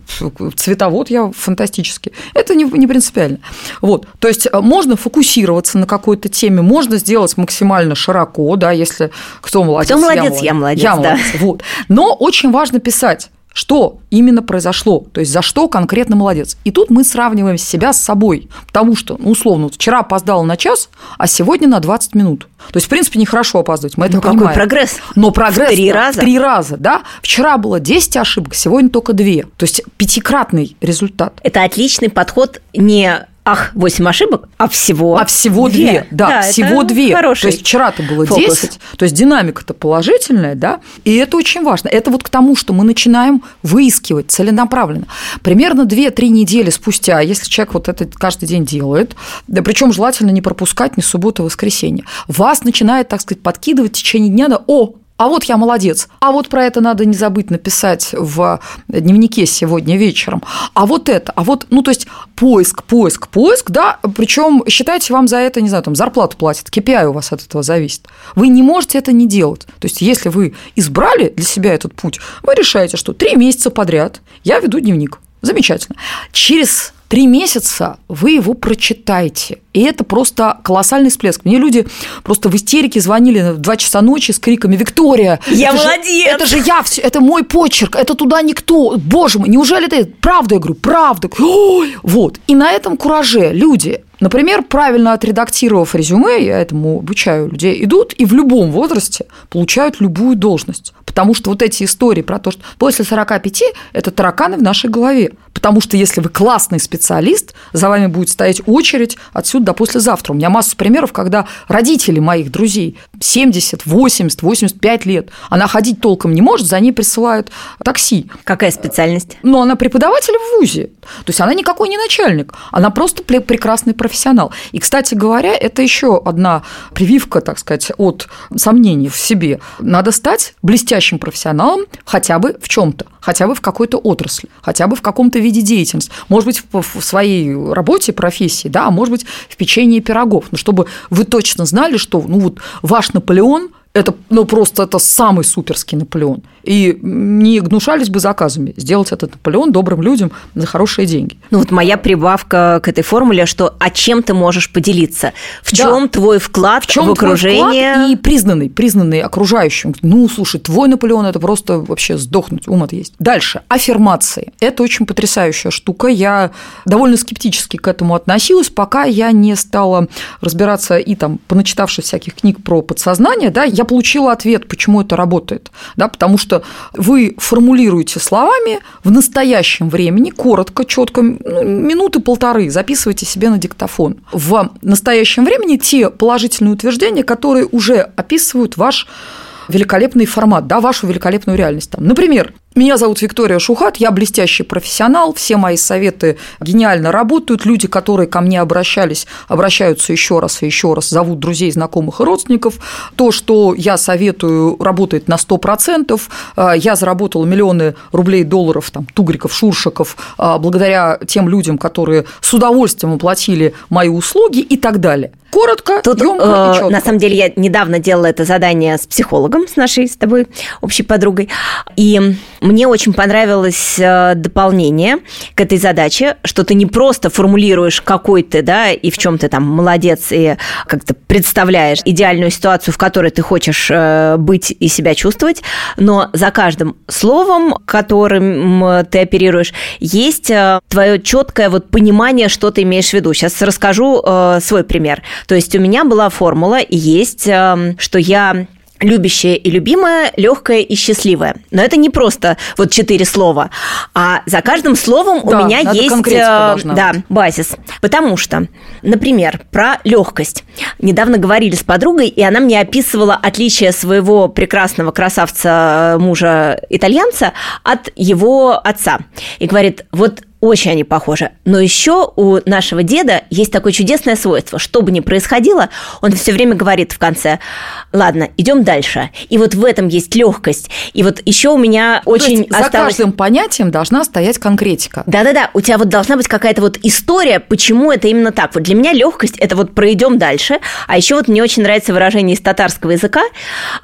цветовод я фантастический. Это не, не принципиально. Вот. То есть э, можно фокусироваться на какой-то теме, можно сделать максимально широко, да, если кто молодец, Кто молодец, я молодец, я да. молодец. Вот. Но очень важно писать что именно произошло, то есть за что конкретно молодец. И тут мы сравниваем себя с собой, потому что, ну, условно, вот вчера опоздала на час, а сегодня на 20 минут. То есть, в принципе, нехорошо опаздывать, мы это Ну, какой понимаем. прогресс? Но прогресс В три да, раза? В три раза, да. Вчера было 10 ошибок, сегодня только 2. То есть, пятикратный результат. Это отличный подход не ах, 8 ошибок, а всего А всего две, да, это всего две. Хороший То есть вчера-то было фокус. 10, то есть динамика-то положительная, да, и это очень важно. Это вот к тому, что мы начинаем выискивать целенаправленно. Примерно 2-3 недели спустя, если человек вот это каждый день делает, да, причем желательно не пропускать ни субботу, воскресенье, вас начинает, так сказать, подкидывать в течение дня, да, о, а вот я молодец. А вот про это надо не забыть написать в дневнике сегодня вечером. А вот это, а вот, ну, то есть поиск, поиск, поиск, да, причем считайте, вам за это, не знаю, там, зарплату платят, KPI у вас от этого зависит. Вы не можете это не делать. То есть если вы избрали для себя этот путь, вы решаете, что три месяца подряд я веду дневник. Замечательно. Через три месяца вы его прочитаете. И это просто колоссальный всплеск. Мне люди просто в истерике звонили в 2 часа ночи с криками «Виктория! Я это же- молодец!» это же я, всё- это мой почерк, это туда никто. Боже мой, неужели ты? Правда, я говорю, правда. Ой, вот. И на этом кураже люди Например, правильно отредактировав резюме, я этому обучаю людей, идут и в любом возрасте получают любую должность. Потому что вот эти истории про то, что после 45 – это тараканы в нашей голове. Потому что если вы классный специалист, за вами будет стоять очередь отсюда до послезавтра. У меня масса примеров, когда родители моих друзей 70, 80, 85 лет, она ходить толком не может, за ней присылают такси. Какая специальность? Но она преподаватель в ВУЗе. То есть она никакой не начальник, она просто пре- прекрасный профессионал. И, кстати говоря, это еще одна прививка, так сказать, от сомнений в себе. Надо стать блестящим профессионалом хотя бы в чем-то, хотя бы в какой-то отрасли, хотя бы в каком-то виде деятельности. Может быть, в своей работе, профессии, да, а может быть, в печенье пирогов. Но чтобы вы точно знали, что ну, вот ваш Наполеон это, ну, просто это самый суперский Наполеон. И не гнушались бы заказами сделать этот Наполеон добрым людям за хорошие деньги. Ну вот моя прибавка к этой формуле, что а чем ты можешь поделиться? В Да. чем твой вклад в, В чем твой окружение? вклад и признанный, признанный окружающим. Ну, слушай, твой Наполеон – это просто вообще сдохнуть, ум есть. Дальше. Аффирмации. Это очень потрясающая штука. Я довольно скептически к этому относилась, пока я не стала разбираться и там, поначитавшись всяких книг про подсознание, да, я получила ответ, почему это работает. Да, потому что вы формулируете словами в настоящем времени, коротко, четко, ну, минуты полторы, записывайте себе на диктофон. В настоящем времени те положительные утверждения, которые уже описывают ваш великолепный формат, да, вашу великолепную реальность. Там, например, Меня зовут Виктория Шухат, я блестящий профессионал, все мои советы гениально работают, люди, которые ко мне обращались, обращаются еще раз и еще раз, зовут друзей, знакомых и родственников. То, что я советую, работает на 100%. А, я заработала миллионы рублей, долларов, там, тугриков, шуршиков, а, благодаря тем людям, которые с удовольствием оплатили мои услуги и так далее. Коротко, Тут, ёмко э, На самом деле, я недавно делала это задание с психологом, с нашей с тобой общей подругой, и мне очень понравилось э, дополнение к этой задаче, что ты не просто формулируешь какой ты, да, и в чем ты там молодец, и как-то представляешь идеальную ситуацию, в которой ты хочешь э, быть и себя чувствовать, но за каждым словом, которым ты оперируешь, есть э, твое четкое вот понимание, что ты имеешь в виду. Сейчас расскажу свой пример. То есть у меня была формула, и есть, эм, что я любящая и любимая, легкая и счастливая. Но это не просто вот четыре слова, а за каждым словом да, у меня есть э, да, базис. Потому что, например, про легкость. Недавно говорили с подругой, и она мне описывала отличие своего прекрасного красавца э, мужа итальянца от его отца. И говорит, вот очень они похожи. Но еще у нашего деда есть такое чудесное свойство. Что бы ни происходило, он все время говорит в конце, ладно, идем дальше. И вот в этом есть легкость. И вот еще у меня То очень есть осталось... За каждым понятием должна стоять конкретика. Да-да-да, у тебя вот должна быть какая-то вот история, почему это именно так. Вот для меня легкость – это вот пройдем дальше. А еще вот мне очень нравится выражение из татарского языка,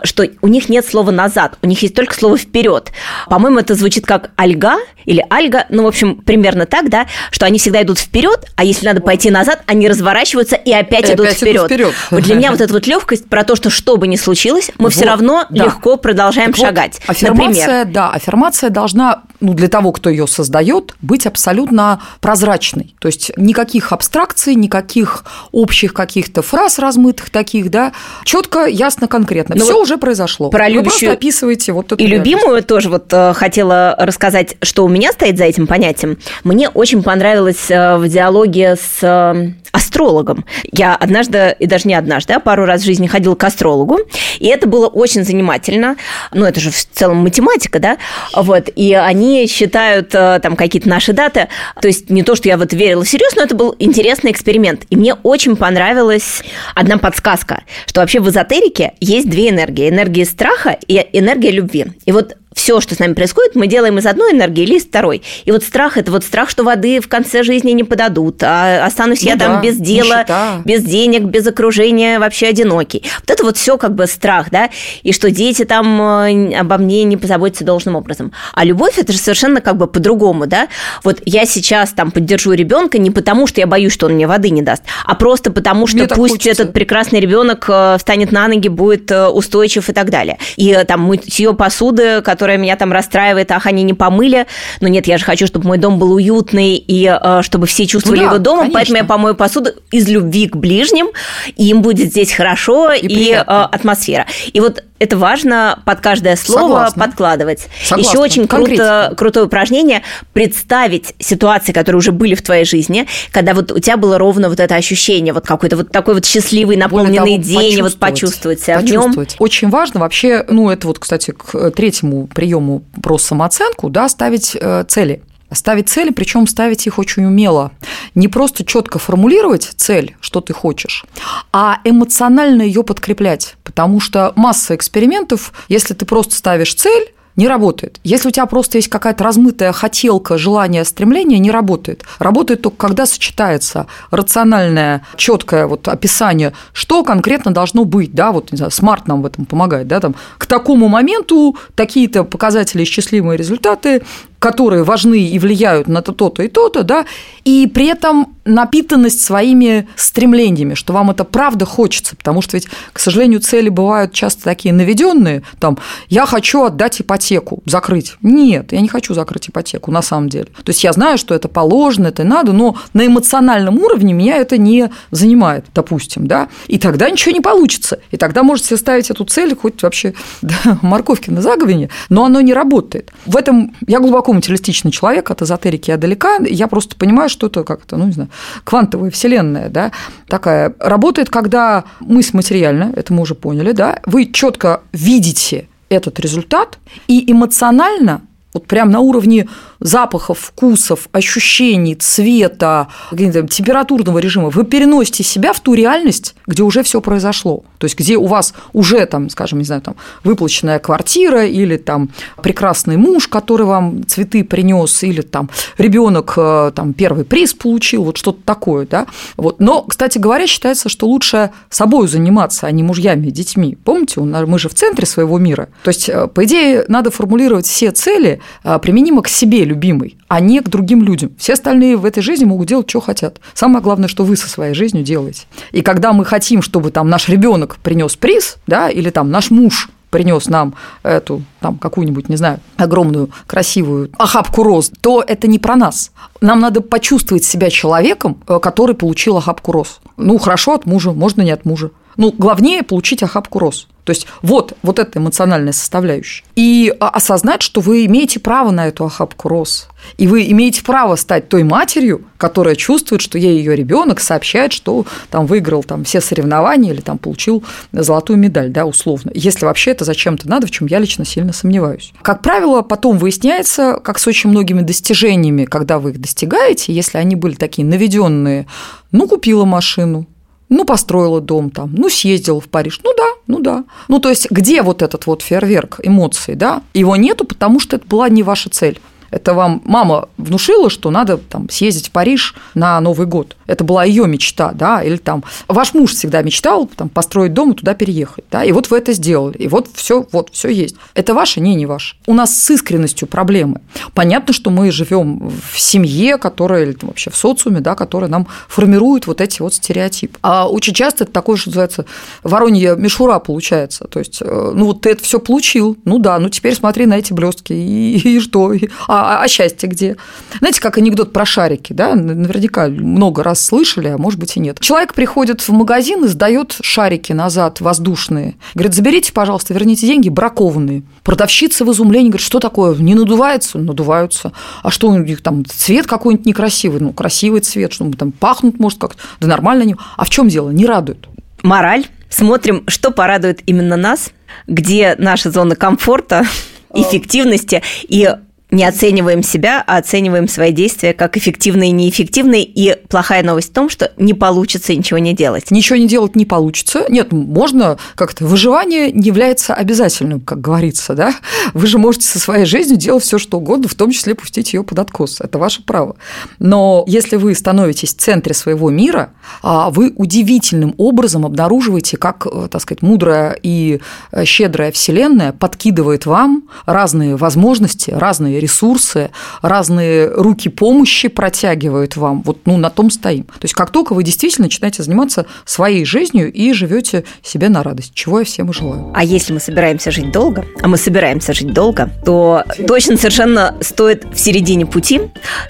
что у них нет слова «назад», у них есть только слово «вперед». По-моему, это звучит как «альга» или «альга», ну, в общем, примерно примерно так, да, что они всегда идут вперед, а если надо пойти назад, они разворачиваются и опять и идут опять вперед. вперед. Вот для меня вот эта вот легкость про то, что что бы ни случилось, мы вот, все равно да. легко продолжаем так шагать. Вот, аффирмация, Например. да, аффирмация должна, ну, для того, кто ее создает, быть абсолютно прозрачной. То есть никаких абстракций, никаких общих каких-то фраз размытых таких, да, четко, ясно, конкретно. Все вот уже произошло. Про Вы любящую описываете вот эту И реальность. любимую тоже вот э, хотела рассказать, что у меня стоит за этим понятием. Мне очень понравилось э, в диалоге с э, астрологом. Я однажды, и даже не однажды, а пару раз в жизни ходила к астрологу, и это было очень занимательно. Ну, это же в целом математика, да? Вот, и они считают э, там какие-то наши даты. То есть не то, что я вот верила серьезно, но это был интересный эксперимент. И мне очень понравилась одна подсказка, что вообще в эзотерике есть две энергии. Энергия страха и энергия любви. И вот все, что с нами происходит, мы делаем из одной энергии или из второй. И вот страх – это вот страх, что воды в конце жизни не подадут, а останусь ну я да, там без дела, нищета. без денег, без окружения, вообще одинокий. Вот это вот все как бы страх, да, и что дети там э, обо мне не позаботятся должным образом. А любовь – это же совершенно как бы по-другому, да. Вот я сейчас там поддержу ребенка не потому, что я боюсь, что он мне воды не даст, а просто потому, что мне пусть хочется. этот прекрасный ребенок э, встанет на ноги, будет э, устойчив и так далее. И там мытье посуды, которая меня там расстраивает, ах, они не помыли. Но нет, я же хочу, чтобы мой дом был уютный и чтобы все чувствовали ну, да, его домом, конечно. поэтому я помою посуду из любви к ближним, и им будет здесь хорошо и, и э, атмосфера. И вот это важно под каждое слово Согласна. подкладывать. Согласна. Еще очень круто, крутое упражнение представить ситуации, которые уже были в твоей жизни, когда вот у тебя было ровно вот это ощущение, вот какой-то вот такой вот счастливый, наполненный того, день, вот почувствовать себя почувствовать. в нем. Очень важно вообще, ну это вот, кстати, к третьему приему про самооценку, да, ставить э, цели. Ставить цели, причем ставить их очень умело. Не просто четко формулировать цель, что ты хочешь, а эмоционально ее подкреплять. Потому что масса экспериментов, если ты просто ставишь цель, не работает. Если у тебя просто есть какая-то размытая хотелка, желание, стремление, не работает. Работает только когда сочетается рациональное, четкое вот описание, что конкретно должно быть, да, вот, не знаю, смарт нам в этом помогает, да, там, к такому моменту такие-то показатели, исчислимые результаты, которые важны и влияют на то-то и то-то, да, и при этом напитанность своими стремлениями, что вам это правда хочется, потому что ведь, к сожалению, цели бывают часто такие наведенные, там, я хочу отдать ипотеку, закрыть. Нет, я не хочу закрыть ипотеку, на самом деле. То есть я знаю, что это положено, это надо, но на эмоциональном уровне меня это не занимает, допустим, да, и тогда ничего не получится. И тогда можете себе ставить эту цель хоть вообще да, морковки на заговине, но оно не работает. В этом я глубоко материалистичный человек, от эзотерики я далека, я просто понимаю, что это как-то, ну, не знаю, квантовая вселенная, да, такая. Работает, когда мысль материальна, это мы уже поняли, да, вы четко видите этот результат, и эмоционально Вот прям на уровне запахов, вкусов, ощущений, цвета, температурного режима, вы переносите себя в ту реальность, где уже все произошло. То есть где у вас уже там, скажем, не знаю, там выплаченная квартира или там прекрасный муж, который вам цветы принес, или там ребенок э, там первый приз получил, вот что-то такое, да. Вот. Но, кстати говоря, считается, что лучше собой заниматься, а не мужьями детьми. Помните, мы же в центре своего мира. То есть, э, по идее, надо формулировать все цели э, применимо к себе любимой, а не к другим людям. Все остальные в этой жизни могут делать, что хотят. Самое главное, что вы со своей жизнью делаете. И когда мы хотим, чтобы там наш ребенок принес приз, да, или там наш муж принес нам эту там какую-нибудь, не знаю, огромную красивую охапку роз, то это не про нас. Нам надо почувствовать себя человеком, э, который получил охапку роз. Ну, хорошо от мужа, можно не от мужа. Ну, главнее получить охапку роз. То есть вот, вот эта эмоциональная составляющая. И осознать, что вы имеете право на эту охапку роз. И вы имеете право стать той матерью, которая чувствует, что ей ее ребенок сообщает, что там выиграл там все соревнования или там получил золотую медаль, да, условно. Если вообще это зачем-то надо, в чем я лично сильно сомневаюсь. Как правило, потом выясняется, как с очень многими достижениями, когда вы их достигаете, если они были такие наведенные, ну, купила машину, ну, построила дом там, ну, съездила в Париж. Ну да, ну да. Ну, то есть, где вот этот вот фейерверк эмоций, да? Его нету, потому что это была не ваша цель. Это вам мама внушила, что надо там съездить в Париж на Новый год. Это была ее мечта, да, или там ваш муж всегда мечтал там, построить дом и туда переехать, да, и вот вы это сделали, и вот все, вот все есть. Это ваше, не, не ваше. У нас с искренностью проблемы. Понятно, что мы живем в семье, которая или там, вообще в социуме, да, которая нам формирует вот эти вот стереотипы. А очень часто это такое, что называется, воронья мишура получается. То есть, э, ну вот ты это все получил, ну да, ну теперь смотри на эти блестки и, и что? А а, а счастье где? Знаете, как анекдот про шарики, да? Наверняка много раз слышали, а может быть и нет. Человек приходит в магазин и сдает шарики назад воздушные. Говорит, заберите, пожалуйста, верните деньги бракованные. Продавщица в изумлении говорит, что такое? Не надувается? Надуваются. А что у них там цвет какой-нибудь некрасивый? Ну, красивый цвет, что там пахнут, может, как-то. Да нормально они. А в чем дело? Не радует. Мораль. Смотрим, что порадует именно нас, где наша зона комфорта, эффективности и не оцениваем себя, а оцениваем свои действия как эффективные и неэффективные. И плохая новость в том, что не получится ничего не делать. Ничего не делать не получится. Нет, можно как-то. Выживание не является обязательным, как говорится, да? Вы же можете со своей жизнью делать все, что угодно, в том числе пустить ее под откос. Это ваше право. Но если вы становитесь в центре своего мира, а вы удивительным образом обнаруживаете, как, э, так сказать, мудрая и э, щедрая Вселенная подкидывает вам разные возможности, разные ресурсы, разные руки помощи протягивают вам. Вот ну, на том стоим. То есть как только вы действительно начинаете заниматься своей жизнью и живете себе на радость, чего я всем и желаю. А если мы собираемся жить долго, а мы собираемся жить долго, то точно совершенно стоит в середине пути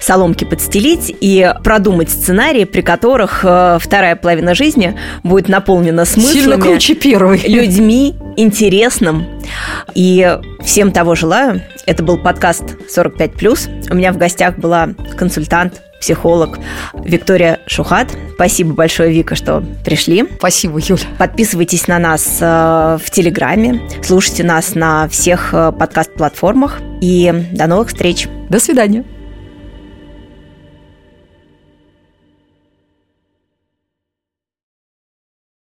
соломки подстелить и продумать сценарии, при которых э, вторая половина жизни будет наполнена смыслами, Сильно круче первой. людьми, интересным. И всем того желаю. Это был подкаст 45+. У меня в гостях была консультант, психолог Виктория Шухат. Спасибо большое, Вика, что пришли. Спасибо, Юля. Подписывайтесь на нас э, в Телеграме, слушайте нас на всех э, подкаст-платформах и до новых встреч. До свидания.